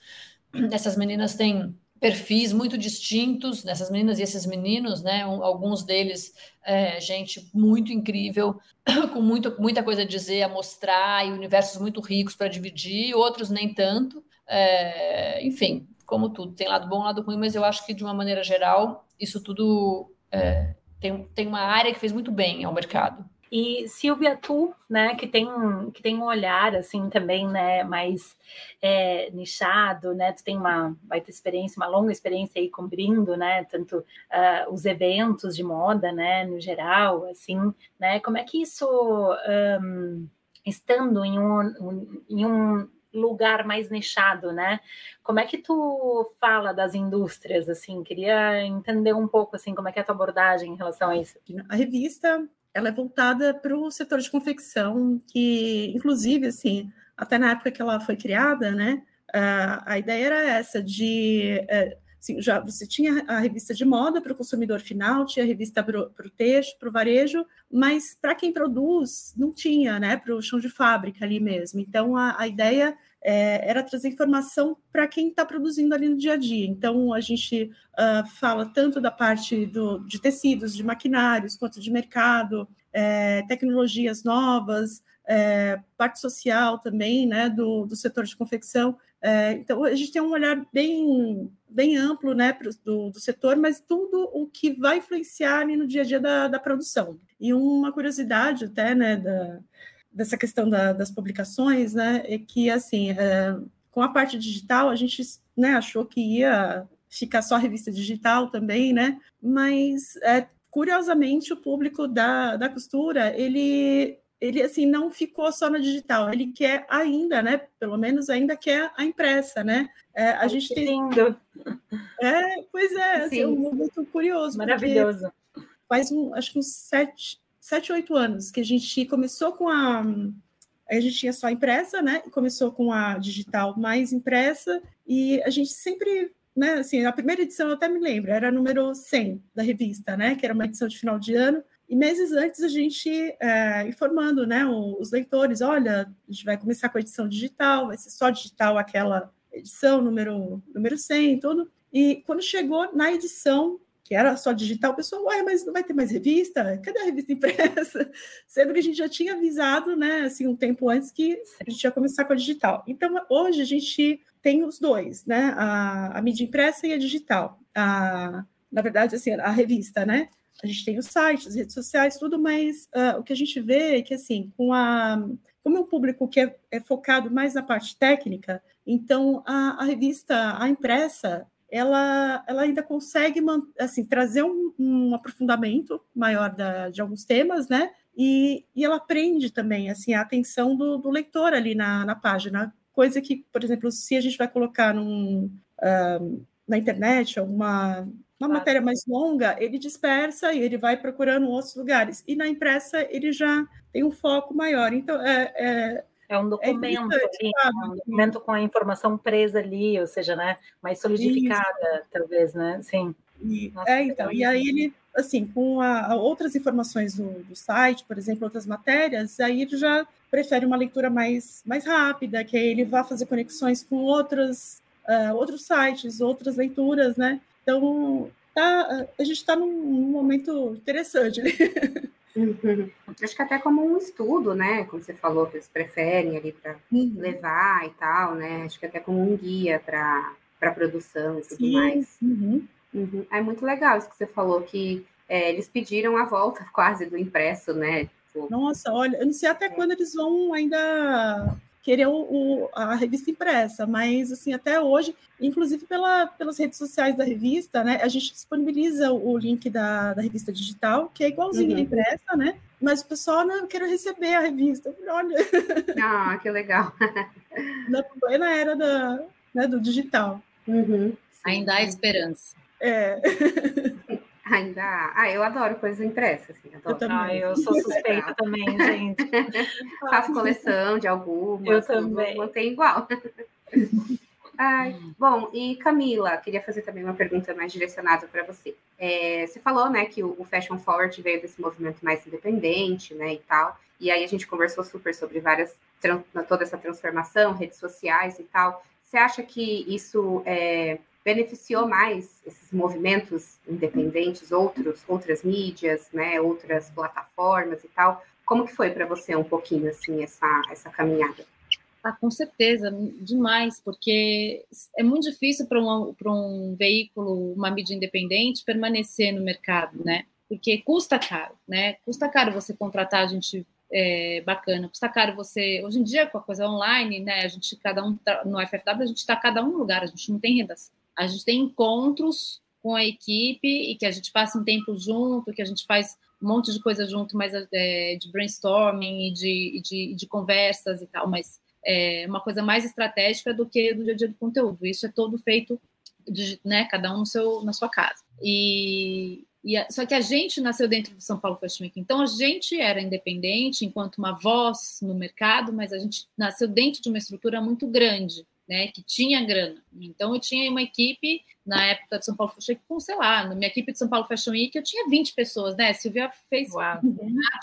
Essas meninas têm perfis muito distintos nessas meninas e esses meninos, né? Um, alguns deles, é, gente muito incrível, com muito, muita coisa a dizer, a mostrar, e universos muito ricos para dividir, outros nem tanto. É, enfim, como tudo, tem lado bom, lado ruim, mas eu acho que de uma maneira geral, isso tudo é, tem, tem uma área que fez muito bem ao mercado. E Silvia, tu, né, que tem, que tem um olhar, assim, também, né, mais é, nichado, né, tu tem uma baita experiência, uma longa experiência aí cobrindo, né, tanto uh, os eventos de moda, né, no geral, assim, né, como é que isso, um, estando em um, um, em um lugar mais nichado, né? Como é que tu fala das indústrias, assim? Queria entender um pouco, assim, como é que é a tua abordagem em relação a isso. A revista ela é voltada para o setor de confecção, que, inclusive, assim, até na época que ela foi criada, né, a ideia era essa, de... É, assim, já você tinha a revista de moda para o consumidor final, tinha a revista para o texto, para o varejo, mas para quem produz, não tinha, né, para o chão de fábrica ali mesmo. Então, a, a ideia é, era trazer informação para quem está produzindo ali no dia a dia. Então, a gente uh, fala tanto da parte do, de tecidos, de maquinários, quanto de mercado, é, tecnologias novas, é, parte social também, né, do, do setor de confecção. É, então, a gente tem um olhar bem, bem amplo, né, pro, do, do setor, mas tudo o que vai influenciar ali no dia a dia da, da produção. E uma curiosidade até, né, da, dessa questão da, das publicações, né, é que, assim, é, com a parte digital, a gente né, achou que ia ficar só revista digital também, né, mas, é, curiosamente, o público da, da costura, ele, ele, assim, não ficou só na digital, ele quer ainda, né, pelo menos ainda quer a impressa, né, é, a gente tem... Lindo! É, pois é, assim, é um muito curioso. Maravilhoso. Faz, um, acho que uns sete, sete, oito anos que a gente começou com a. A gente tinha só impressa, né? Começou com a digital mais impressa, e a gente sempre, né? Assim, a primeira edição eu até me lembro, era número 100 da revista, né? Que era uma edição de final de ano. E meses antes a gente é, informando, né? Os leitores: olha, a gente vai começar com a edição digital, vai ser só digital aquela edição, número, número 100, tudo. E quando chegou na edição que era só digital, o pessoal, ué, mas não vai ter mais revista? Cadê a revista impressa? Sendo que a gente já tinha avisado, né, assim, um tempo antes que a gente ia começar com a digital. Então, hoje a gente tem os dois, né, a, a mídia impressa e a digital. A, na verdade, assim, a revista, né, a gente tem o site, as redes sociais, tudo, mas uh, o que a gente vê é que, assim, com a, como é um público que é, é focado mais na parte técnica, então a, a revista, a impressa, ela, ela ainda consegue assim, trazer um, um aprofundamento maior da, de alguns temas, né? E, e ela prende também assim, a atenção do, do leitor ali na, na página. Coisa que, por exemplo, se a gente vai colocar num, uh, na internet alguma uma claro. matéria mais longa, ele dispersa e ele vai procurando outros lugares. E na impressa ele já tem um foco maior. Então, é, é é um é documento, é ali, né? um documento com a informação presa ali, ou seja, né, mais solidificada, Isso. talvez, né? Sim. E, Nossa, é, então, e aí ele, assim, com a, a outras informações do, do, site, por exemplo, outras matérias, aí ele já prefere uma leitura mais, mais rápida, que aí ele vá fazer conexões com outras, uh, outros sites, outras leituras, né? Então, tá, a gente está num, num momento interessante. Né? Uhum. Acho que até como um estudo, né? Como você falou, que eles preferem ali para uhum. levar e tal, né? Acho que até como um guia para a produção e tudo Sim. mais. Uhum. uhum. É muito legal isso que você falou, que é, eles pediram a volta quase do impresso, né? Tipo, Nossa, olha, eu não sei até é. quando eles vão ainda querer o, o, a revista impressa, mas assim, até hoje, inclusive pela, pelas redes sociais da revista, né, a gente disponibiliza o link da, da revista digital, que é igualzinho uhum. impressa, né? Mas o pessoal não quer receber a revista. Olha. Ah, que legal. na, na era da, né, do digital. Uhum. Ainda há esperança. É. Ainda há. Ah, eu adoro coisas impressas. Assim, adoro. Eu também. Ah, eu sou suspeita também, gente. Faço coleção de algumas. Eu também. Mantém igual. Ai, bom, e Camila, queria fazer também uma pergunta mais direcionada para você. É, você falou, né, que o, o, Fashion Forward veio desse movimento mais independente, né, e tal. E aí a gente conversou super sobre várias toda essa transformação, redes sociais e tal. Você acha que isso é, beneficiou mais esses movimentos independentes, outros, outras mídias, né, outras plataformas e tal? Como que foi para você um pouquinho assim essa essa caminhada? Ah, com certeza, demais, porque é muito difícil para um, um veículo, uma mídia independente, permanecer no mercado, né? Porque custa caro, né? Custa caro você contratar gente é, bacana, custa caro você. Hoje em dia, com a coisa online, né? A gente, cada um, tá, no FFW, a gente está cada um lugar, a gente não tem redação. A gente tem encontros com a equipe e que a gente passa um tempo junto, que a gente faz um monte de coisa junto, mas é, de brainstorming e de, de, de conversas e tal, mas é uma coisa mais estratégica do que do dia a dia do conteúdo. Isso é todo feito, de, né, cada um no seu, na sua casa. E, e a, só que a gente nasceu dentro do São Paulo Fashion Week, então a gente era independente enquanto uma voz no mercado, mas a gente nasceu dentro de uma estrutura muito grande. Né, que tinha grana. Então, eu tinha uma equipe, na época de São Paulo Fashion Week, com, sei lá, na minha equipe de São Paulo Fashion Week, eu tinha 20 pessoas, né? Silvia fez Uau.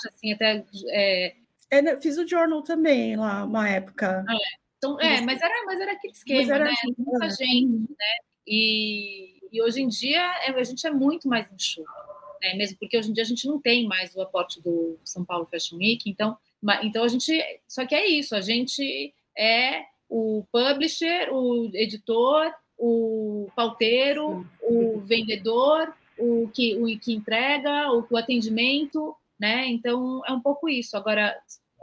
assim, até é, é, fiz o journal também lá, uma época. É, então, é mas, era, mas era aquele esquema, era né? Assim, Muita gente, né? E, e hoje em dia é, a gente é muito mais enxuto, né? Mesmo porque hoje em dia a gente não tem mais o aporte do São Paulo Fashion Week, então, então a gente. Só que é isso, a gente é o publisher, o editor, o pauteiro, o vendedor, o que, o que entrega, o, o atendimento, né? Então é um pouco isso. Agora,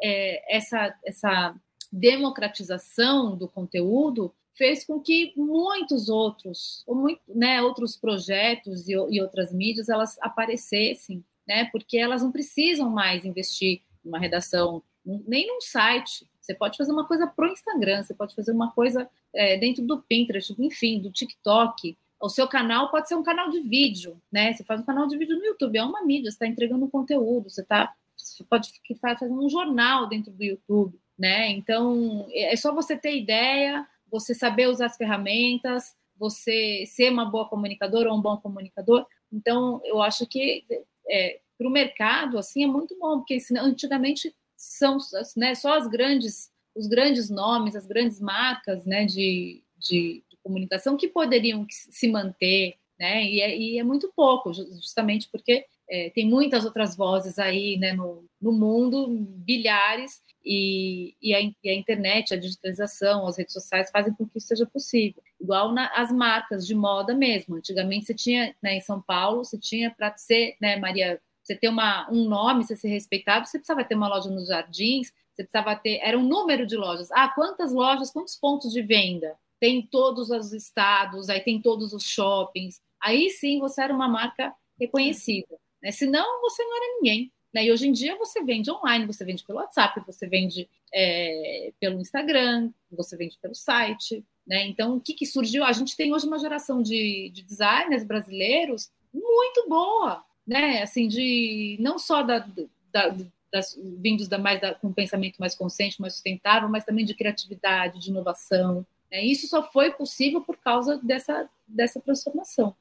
é, essa, essa democratização do conteúdo fez com que muitos outros, ou muito, né, outros projetos e, e, outras mídias elas aparecessem, né, porque elas não precisam mais investir numa redação, nem num site. Você pode fazer uma coisa pro Instagram, você pode fazer uma coisa é, dentro do Pinterest, enfim, do TikTok. O seu canal pode ser um canal de vídeo, né? Você faz um canal de vídeo no YouTube, é uma mídia, você está entregando conteúdo, você está você pode fazer um jornal dentro do YouTube, né? Então, é só você ter ideia, você saber usar as ferramentas, você ser uma boa comunicadora ou um bom comunicador. Então, eu acho que é, para o mercado, assim, é muito bom, porque antigamente são né, só as grandes, os grandes nomes, as grandes marcas né, de, de, de comunicação que poderiam se manter, né? E é, e é muito pouco, justamente porque é, tem muitas outras vozes aí né, no, no mundo, bilhares, e, e, a, e, a, internet, a digitalização, as redes sociais fazem com que isso seja possível. Igual na, as marcas de moda mesmo. Antigamente você tinha, né, em São Paulo, você tinha para ser, né, Maria, você ter uma, um nome, você ser respeitado, você precisava ter uma loja nos jardins, você precisava ter, era um número de lojas. Ah, quantas lojas, quantos pontos de venda? Tem todos os estados, aí tem todos os shoppings. Aí sim você era uma marca reconhecida. Né? Senão, você não era ninguém. Né? E hoje em dia você vende online, você vende pelo WhatsApp, você vende é, pelo Instagram, você vende pelo site. Né? Então, o que, que surgiu? A gente tem hoje uma geração de, de designers brasileiros muito boa, né? Assim, de não só da, da das, vindos da mais da, com um pensamento mais consciente, mais sustentável, mas também de criatividade, de inovação. Né? Isso só foi possível por causa dessa, dessa transformação.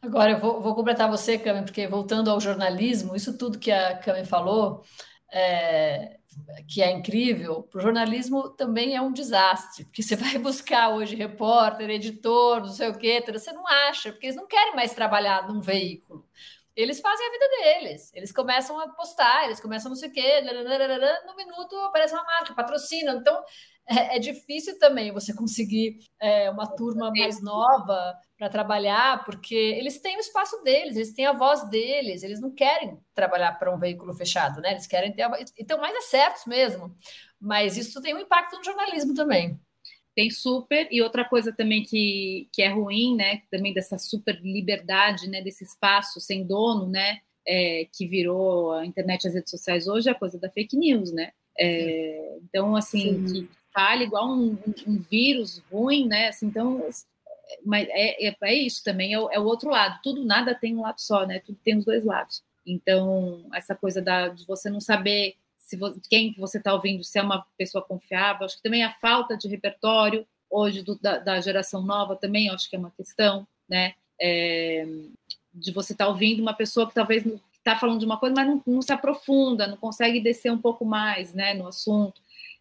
Agora, eu vou, vou completar você, Cami, porque voltando ao jornalismo, isso tudo que a Cami falou, é, que é incrível, para o jornalismo também é um desastre, porque você vai buscar hoje repórter, editor, não sei o quê, você não acha, porque eles não querem mais trabalhar num veículo. Eles fazem a vida deles, eles começam a postar, eles começam não sei o quê, no minuto aparece uma marca, patrocina. Então, é, é difícil também você conseguir é, uma turma mais nova para trabalhar, porque eles têm o espaço deles, eles têm a voz deles, eles não querem trabalhar para um veículo fechado, né? Eles querem ter. A... Então, mais acertos mesmo. Mas isso tem um impacto no jornalismo também. Tem super, e outra coisa também que, que é ruim, né? Também dessa super liberdade, né? Desse espaço sem dono, né? É, que virou a internet e as redes sociais hoje, é a coisa da fake news, né? É, então, assim, Sim. que fale igual um, um, um, vírus ruim, né? Assim, então, mas é, é, é isso também, é o, é o, outro lado. Tudo, nada tem um lado só, né? Tudo tem os dois lados. Então, essa coisa da, de você não saber se você, quem você está ouvindo, se é uma pessoa confiável, acho que também a falta de repertório hoje do, da, da, geração nova também acho que é uma questão, né? É, de você estar tá ouvindo uma pessoa que talvez está falando de uma coisa, mas não, não se aprofunda, não consegue descer um pouco mais, né, no assunto.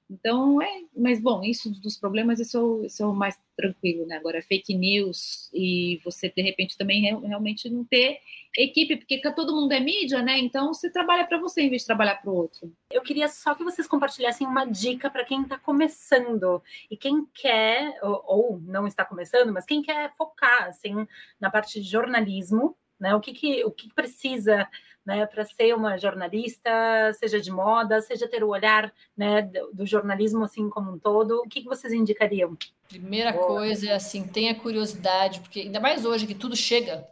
Então, é, mas bom, isso dos problemas, isso, isso é o mais tranquilo, né? Agora, fake news e você, de repente, também realmente não ter equipe, porque todo mundo é mídia, né? Então, você trabalha para você em vez de trabalhar para o outro. Eu queria só que vocês compartilhassem uma dica para quem está começando e quem quer, ou, ou, não está começando, mas quem quer focar, assim, na parte de jornalismo, né? O que, que, o que precisa né, para ser uma jornalista, seja de moda, seja ter o olhar né, do, jornalismo assim como um todo, o que, que vocês indicariam? Primeira Boa. coisa é assim, tenha curiosidade, porque ainda mais hoje que tudo chega,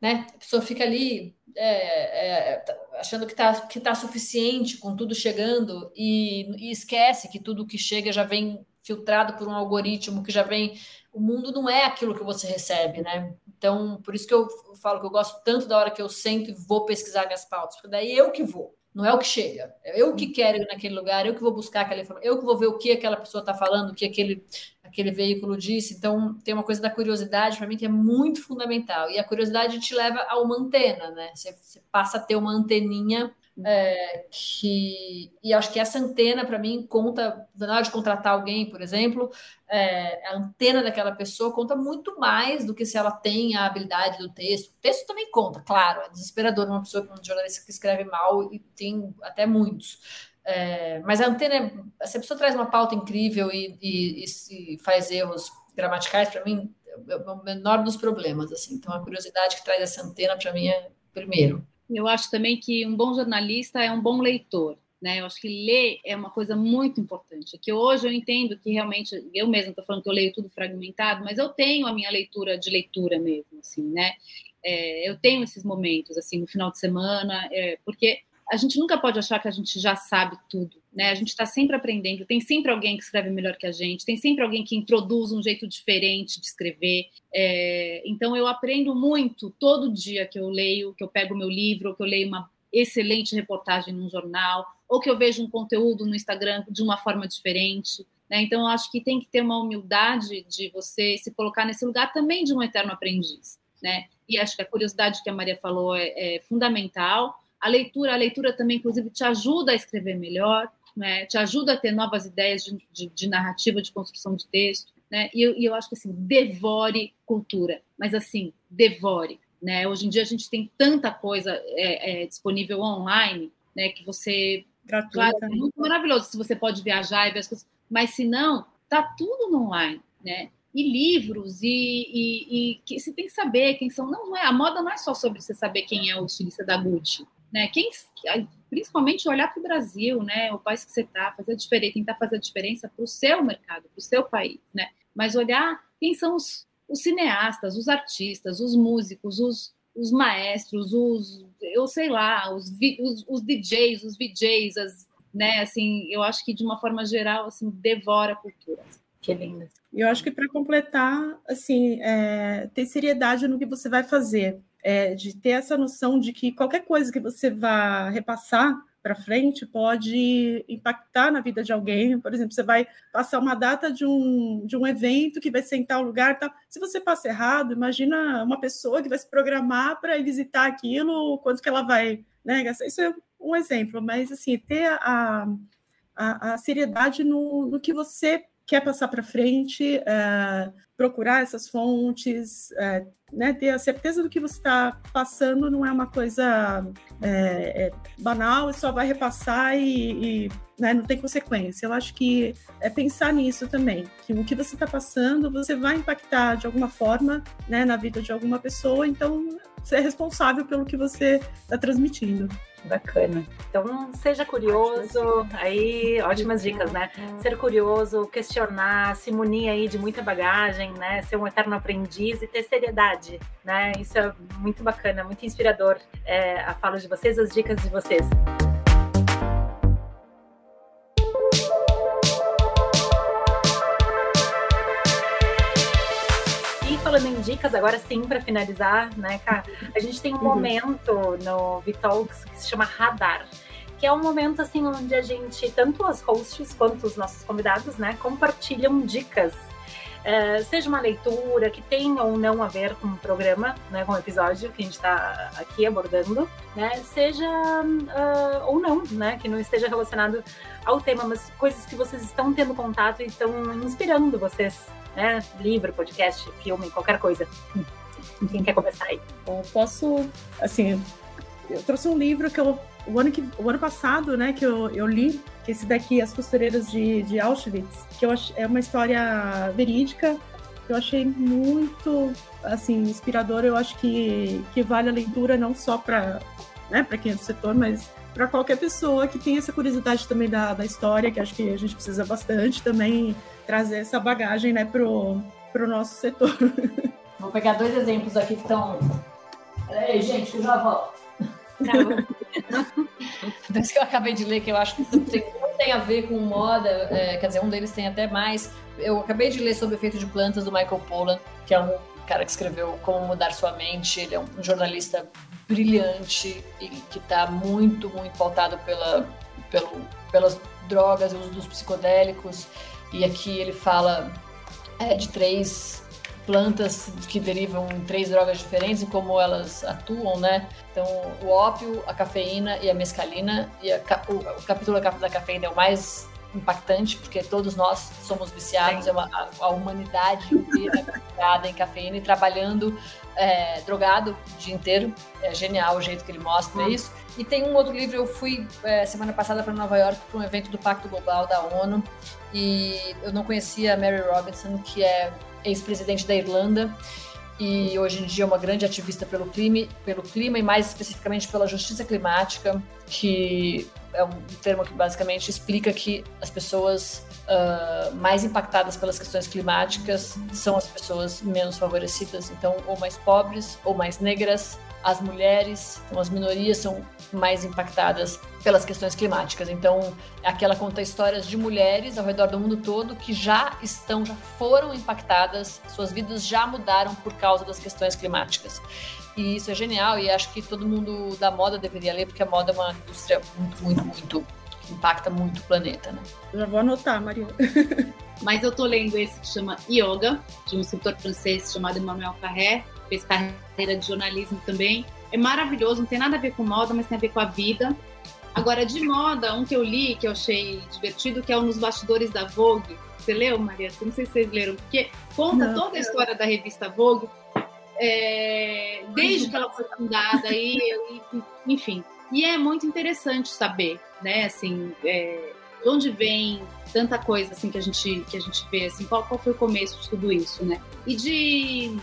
né? A pessoa fica ali é, é, achando que está que tá suficiente com tudo chegando e, e esquece que tudo que chega já vem filtrado por um algoritmo que já vem. O mundo não é aquilo que você recebe, né? Então, por isso que eu falo que eu gosto tanto da hora que eu sento e vou pesquisar minhas pautas, porque daí eu que vou, não é o que chega. É eu que quero ir naquele lugar, eu que vou buscar aquela informação, eu que vou ver o que aquela pessoa está falando, o que aquele, aquele veículo disse. Então, tem uma coisa da curiosidade para mim que é muito fundamental. E a curiosidade te leva a uma antena, né? Você, você passa a ter uma anteninha é, que e acho que essa antena para mim conta na hora de contratar alguém, por exemplo, é, a antena daquela pessoa conta muito mais do que se ela tem a habilidade do texto. O texto também conta, claro, é desesperador uma pessoa, um jornalista que escreve mal e tem até muitos. É, mas a antena, se a pessoa traz uma pauta incrível e, e, e faz erros gramaticais, para mim é o menor dos problemas. Assim. Então a curiosidade que traz essa antena para mim é primeiro. Eu acho também que um bom jornalista é um bom leitor. Né? Eu acho que ler é uma coisa muito importante. Que hoje eu entendo que realmente eu mesma estou falando que eu leio tudo fragmentado, mas eu tenho a minha leitura de leitura mesmo, assim, né? É, eu tenho esses momentos assim no final de semana, é, porque a gente nunca pode achar que a gente já sabe tudo, né? A gente está sempre aprendendo, tem sempre alguém que escreve melhor que a gente, tem sempre alguém que introduz um jeito diferente de escrever. É, então eu aprendo muito todo dia que eu leio, que eu pego meu livro, que eu leio uma excelente reportagem num jornal, ou que eu vejo um conteúdo no Instagram de uma forma diferente. Né? Então eu acho que tem que ter uma humildade de você se colocar nesse lugar também de um eterno aprendiz, né? E acho que a curiosidade que a Maria falou é, é fundamental a leitura, a leitura também, inclusive, te ajuda a escrever melhor, né? te ajuda a ter novas ideias de, de, de narrativa, de construção de texto. Né? E, eu, e eu acho que assim, devore cultura, mas assim, devore. Né? Hoje em dia a gente tem tanta coisa é, é, disponível online, né? Que você. Gratuita. Claro, é muito maravilhoso se você pode viajar e ver as coisas, mas se não, tá tudo no online, né? E livros, e, e, e que você tem que saber quem são. Não, não é, a moda não é só sobre você saber quem é o estilista da Gucci né? Quem, principalmente olhar para o Brasil, né? O país que você está, fazer diferença, tentar fazer a diferença para o seu mercado, para o seu país, né? Mas olhar quem são os, os cineastas, os artistas, os músicos, os, os maestros, os, eu sei lá, os, os, os DJs, os VJs, as, né? Assim, eu acho que de uma forma geral, assim, devora a cultura. Que linda. Eu acho que para completar, assim, é, ter seriedade no que você vai fazer é, de ter essa noção de que qualquer coisa que você vá repassar para frente pode impactar na vida de alguém. Por exemplo, você vai passar uma data de um, de um evento que vai ser em tal lugar. Tal. Se você passa errado, imagina uma pessoa que vai se programar para visitar aquilo, quanto que ela vai né. Isso é um exemplo, mas assim, ter a, a, a seriedade no, no que você quer passar para frente, é, procurar essas fontes, é, né, ter a certeza do que você está passando não é uma coisa é, é, banal e só vai repassar e, e né, não tem consequência. Eu acho que é pensar nisso também, que o que você está passando você vai impactar de alguma forma né, na vida de alguma pessoa, então você é responsável pelo que você está transmitindo. Bacana. Então, seja curioso, aí, ótimas dicas, né? Ser curioso, questionar, se munir aí de muita bagagem, né? Ser um eterno aprendiz e ter seriedade, né? Isso é muito bacana, muito inspirador é, a fala de vocês, as dicas de vocês. falando em dicas, agora sim, para finalizar, né, cara? A gente tem um uhum. momento no Vitalks que se chama Radar que é um momento assim onde a gente, tanto os hosts quanto os nossos convidados, né, compartilham dicas. Uh, seja uma leitura que tenha ou não a ver com o programa, né, com o episódio que a gente está aqui abordando, né, seja uh, ou não, né, que não esteja relacionado ao tema, mas coisas que vocês estão tendo contato e estão inspirando vocês, né, livro, podcast, filme, qualquer coisa. Quem quer começar aí? Eu posso, assim, eu trouxe um livro que eu o ano, que, o ano passado, né, que eu, eu li, que esse daqui, As Costureiras de, de Auschwitz, que eu ach, é uma história verídica, que eu achei muito, assim, inspiradora. Eu acho que, que vale a leitura não só para né, para quem é do setor, mas para qualquer pessoa que tem essa curiosidade também da, da história, que acho que a gente precisa bastante também trazer essa bagagem, né, pro, pro nosso setor. Vou pegar dois exemplos aqui que estão. Ei, gente, que eu já volto. Desse que eu acabei de ler, que eu acho que tem, tem a ver com moda, é, quer dizer, um deles tem até mais. Eu acabei de ler sobre o efeito de plantas do Michael Pollan, que é um cara que escreveu Como Mudar Sua Mente. Ele é um jornalista brilhante e que está muito, muito pautado pela, pelo, pelas drogas e uso dos psicodélicos. E aqui ele fala é, de três plantas que derivam em três drogas diferentes e como elas atuam, né? Então, o ópio, a cafeína e a mescalina. E a, o, o capítulo da cafeína é o mais impactante, porque todos nós somos viciados, é uma, a, a, humanidade inteira viciada em cafeína e trabalhando é, drogado o dia inteiro. É genial o jeito que ele mostra hum. isso. E tem um outro livro, eu fui é, semana passada para Nova York para um evento do Pacto Global da ONU e eu não conhecia a Mary Robinson, que é ex-presidente da Irlanda e hoje em dia é uma grande ativista pelo clima, pelo clima e mais especificamente pela justiça climática, que é um termo que basicamente explica que as pessoas uh, mais impactadas pelas questões climáticas são as pessoas menos favorecidas, então ou mais pobres ou mais negras as mulheres, então as minorias são mais impactadas pelas questões climáticas. Então, aqui ela conta histórias de mulheres ao redor do mundo todo que já estão, já foram impactadas, suas vidas já mudaram por causa das questões climáticas. E isso é genial e acho que todo mundo da moda deveria ler, porque a moda é uma indústria muito, muito, muito que impacta muito o planeta, né? Já vou anotar, Maria. Mas eu tô lendo esse que chama Yoga, de um escritor francês chamado Emmanuel Carré, fez carreira de jornalismo também. É maravilhoso, não tem nada a ver com moda, mas tem a ver com a vida. Agora, de moda, um que eu li, que eu achei divertido, que é o Nos Bastidores da Vogue. Você leu, Maria? Não sei se vocês leram, porque conta não, toda a história da revista Vogue, é, desde que ela foi fundada, e, enfim. E é muito interessante saber, né, assim, é, de onde vem tanta coisa assim que a gente que a gente vê assim qual, qual foi o começo de tudo isso né e de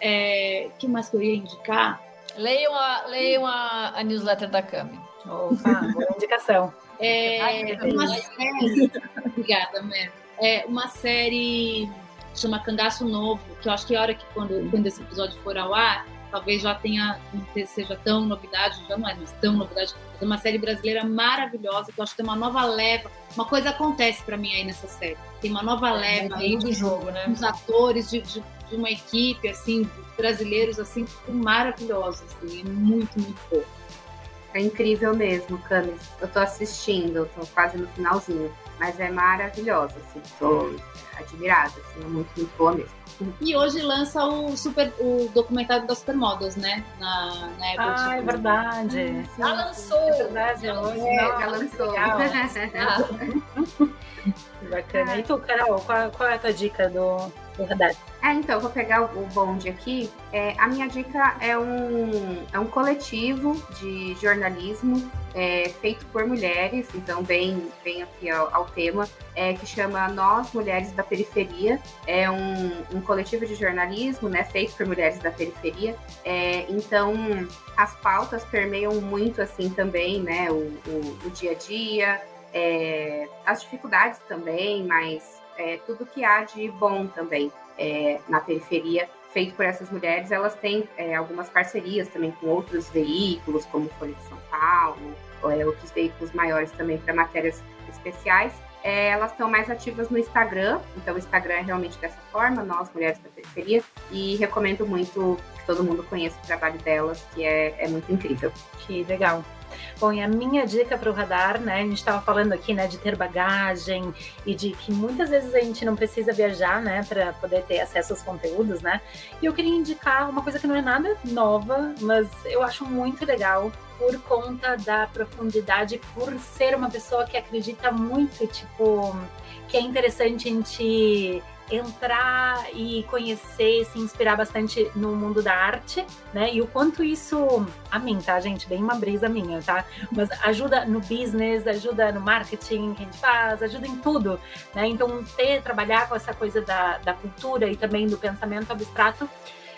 é, que mais que eu ia indicar? Leiam a, leiam a, a newsletter da Cami. Opa, boa indicação. É, uma série. Obrigada, Mer. É uma série chama Cangaço Novo, que eu acho que a hora que quando, quando esse episódio for ao ar, talvez já tenha, não seja tão novidade, já não é, mas tão novidade, mas é uma série brasileira maravilhosa, que eu acho que tem uma nova leva, uma coisa acontece para mim aí nessa série, tem uma nova é, leva aí do jogo, né? Os atores de, de, de, uma equipe, assim, brasileiros, assim, maravilhosos, assim, é muito, muito bom. É incrível mesmo, Camis. Eu tô assistindo, tô quase no finalzinho, mas é maravilhosa, assim, tô admirada, assim, é muito, muito boa mesmo. E hoje lança o, super, o documentário das supermodas, né? Na, na Apple Ah, é verdade. Já lançou. É verdade, hoje. É, já lançou. Bacana. E tu, Carol, qual, qual é a tua dica do, radar? É, então, vou pegar o, o bonde aqui. É, a minha dica é um, é um coletivo de jornalismo é, feito por mulheres, então bem, bem aqui ao, ao tema, é, que chama Nós Mulheres da Periferia. É um, um coletivo de jornalismo né, feito por mulheres da periferia. É, então, as pautas permeiam muito assim também né, o, o, o dia a dia, é, as dificuldades também, mas é, tudo que há de bom também é, na periferia, feito por essas mulheres. Elas têm é, algumas parcerias também com outros veículos, como Folha de São Paulo, é, outros veículos maiores também para matérias especiais. é, elas estão mais ativas no Instagram, então o Instagram é realmente dessa forma, nós, mulheres da periferia, e recomendo muito que todo mundo conheça o trabalho delas, que é, é muito incrível. Que legal. Bom, e a minha dica para o radar, né? A gente estava falando aqui, né, de ter bagagem e de que muitas vezes a gente não precisa viajar, né, para poder ter acesso aos conteúdos, né? E eu queria indicar uma coisa que não é nada nova, mas eu acho muito legal por conta da profundidade, por ser uma pessoa que acredita muito, tipo, que é interessante a gente entrar e conhecer, se inspirar bastante no mundo da arte, né? E o quanto isso, a mim, tá, gente? Bem uma brisa minha, tá? Mas ajuda no business, ajuda no marketing que a gente faz, ajuda em tudo, né? Então, ter, trabalhar com essa coisa da, da cultura e também do pensamento abstrato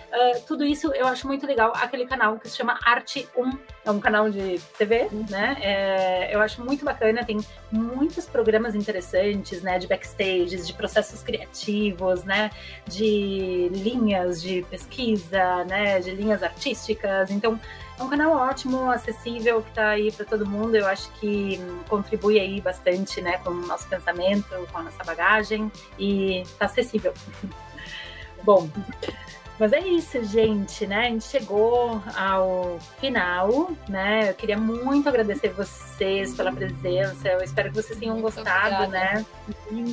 Uh, tudo isso eu acho muito legal. Aquele canal que se chama Arte 1, é um canal de TV, né? É, eu acho muito bacana, tem muitos programas interessantes, né? De backstages, de processos criativos, né? De linhas de pesquisa, né? De linhas artísticas. Então, é um canal ótimo, acessível, que está aí para todo mundo. Eu acho que contribui aí bastante, né? Com o nosso pensamento, com a nossa bagagem e está acessível. Bom, mas é isso, gente, né? A gente chegou ao final, né? Eu queria muito agradecer vocês pela presença. Eu espero que vocês tenham gostado, né?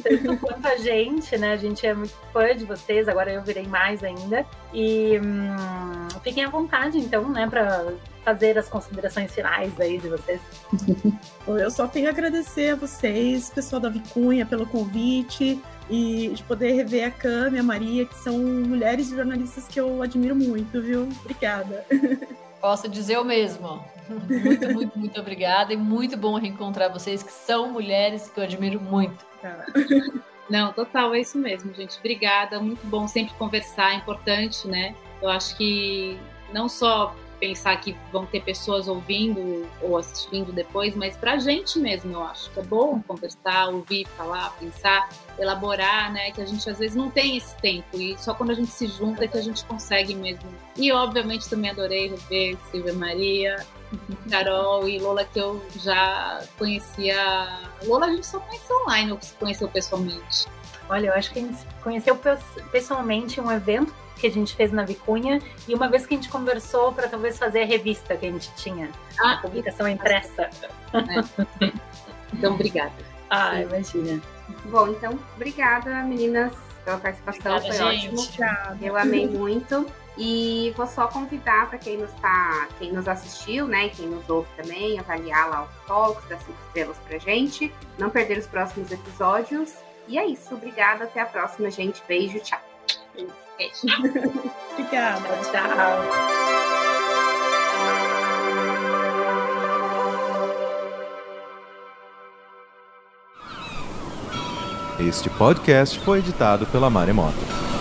Tanto quanto a gente, né? A gente é muito fã de vocês, agora eu virei mais ainda. E hum, fiquem à vontade, então, né, para fazer as considerações finais aí de vocês. Eu só tenho a agradecer a vocês, pessoal da Vicunha, pelo convite e de poder rever a Cami e a Maria, que são mulheres jornalistas que eu admiro muito, viu? Obrigada. Posso dizer o mesmo. Muito, muito, muito obrigada e muito bom reencontrar vocês, que são mulheres que eu admiro muito. Não, total, é isso mesmo, gente. Obrigada, muito bom sempre conversar, é importante, né? Eu acho que não só pensar que vão ter pessoas ouvindo ou assistindo depois, mas para a gente mesmo, eu acho que é bom conversar, ouvir, falar, pensar, elaborar, né? Que a gente às vezes não tem esse tempo e só quando a gente se junta é que a gente consegue mesmo. E obviamente também adorei rever Silvia Maria, Carol e Lola que eu já conhecia. Lola a gente só conheceu online, ou se conheceu pessoalmente. Olha, eu acho que a gente conheceu pessoalmente em um evento que a gente fez na Vicunha e uma vez que a gente conversou para talvez fazer a revista que a gente tinha, ah, a publicação impressa. É. Então, obrigada. Ah, imagina. Bom, então, obrigada, meninas, pela participação. Obrigada, Foi gente. ótimo. Eu amei muito. E vou só convidar para quem nos tá, quem nos assistiu, né, quem nos ouve também, avaliar lá o Talks das cinco estrelas pra gente. Não perder os próximos episódios. E é isso. Obrigada. Até a próxima, gente. Beijo. Tchau. Obrigada. Tchau. Este podcast foi editado pela Maremoto.